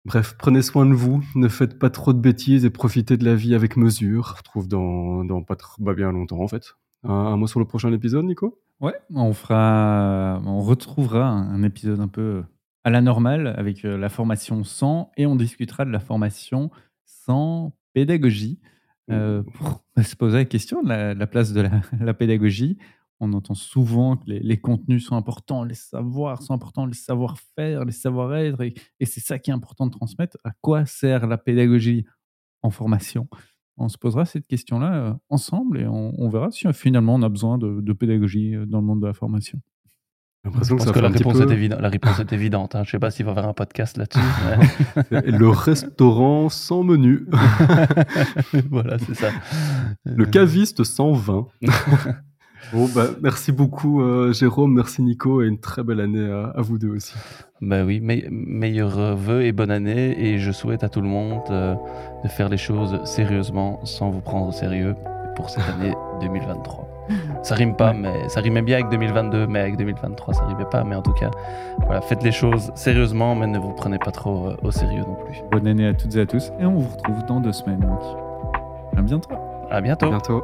Bref, prenez soin de vous, ne faites pas trop de bêtises et profitez de la vie avec mesure. On retrouve dans, pas, bah, bien longtemps, en fait. Un, mot sur le prochain épisode, Nico? Ouais, on fera, on retrouvera un épisode un peu à la normale avec euh, la formation 100 et on discutera de la formation sans pédagogie. Euh, pour [LAUGHS] se poser la question de la, place de [LAUGHS] la, pédagogie, on entend souvent que les, contenus sont importants, les savoirs sont importants, les savoir-faire, les savoir-être, et, c'est ça qui est important de transmettre. À quoi sert la pédagogie en formation? On se posera cette question-là euh, ensemble et on, verra si finalement on a besoin de pédagogie euh, dans le monde de la formation. L'impression que, la, réponse est évidente, la réponse est évidente. Hein. Je ne sais pas s'il va faire un podcast là-dessus. [LAUGHS] le restaurant sans menu. [LAUGHS] voilà, c'est ça. Le caviste sans vin. [LAUGHS] bon, bah, merci beaucoup, euh, Jérôme. Merci, Nico. Et une très belle année à, vous deux aussi. Bah oui, meilleurs vœux et bonne année. Et je souhaite à tout le monde euh, de faire les choses sérieusement sans vous prendre au sérieux pour cette année 2023. Ça rime pas, mais ça rimait bien avec 2022, mais avec 2023, ça rimait pas. Mais en tout cas, voilà, faites les choses sérieusement, mais ne vous prenez pas trop euh, au sérieux non plus. Bonne année à toutes et à tous, et on vous retrouve dans deux semaines. Donc. À bientôt. À bientôt. À bientôt.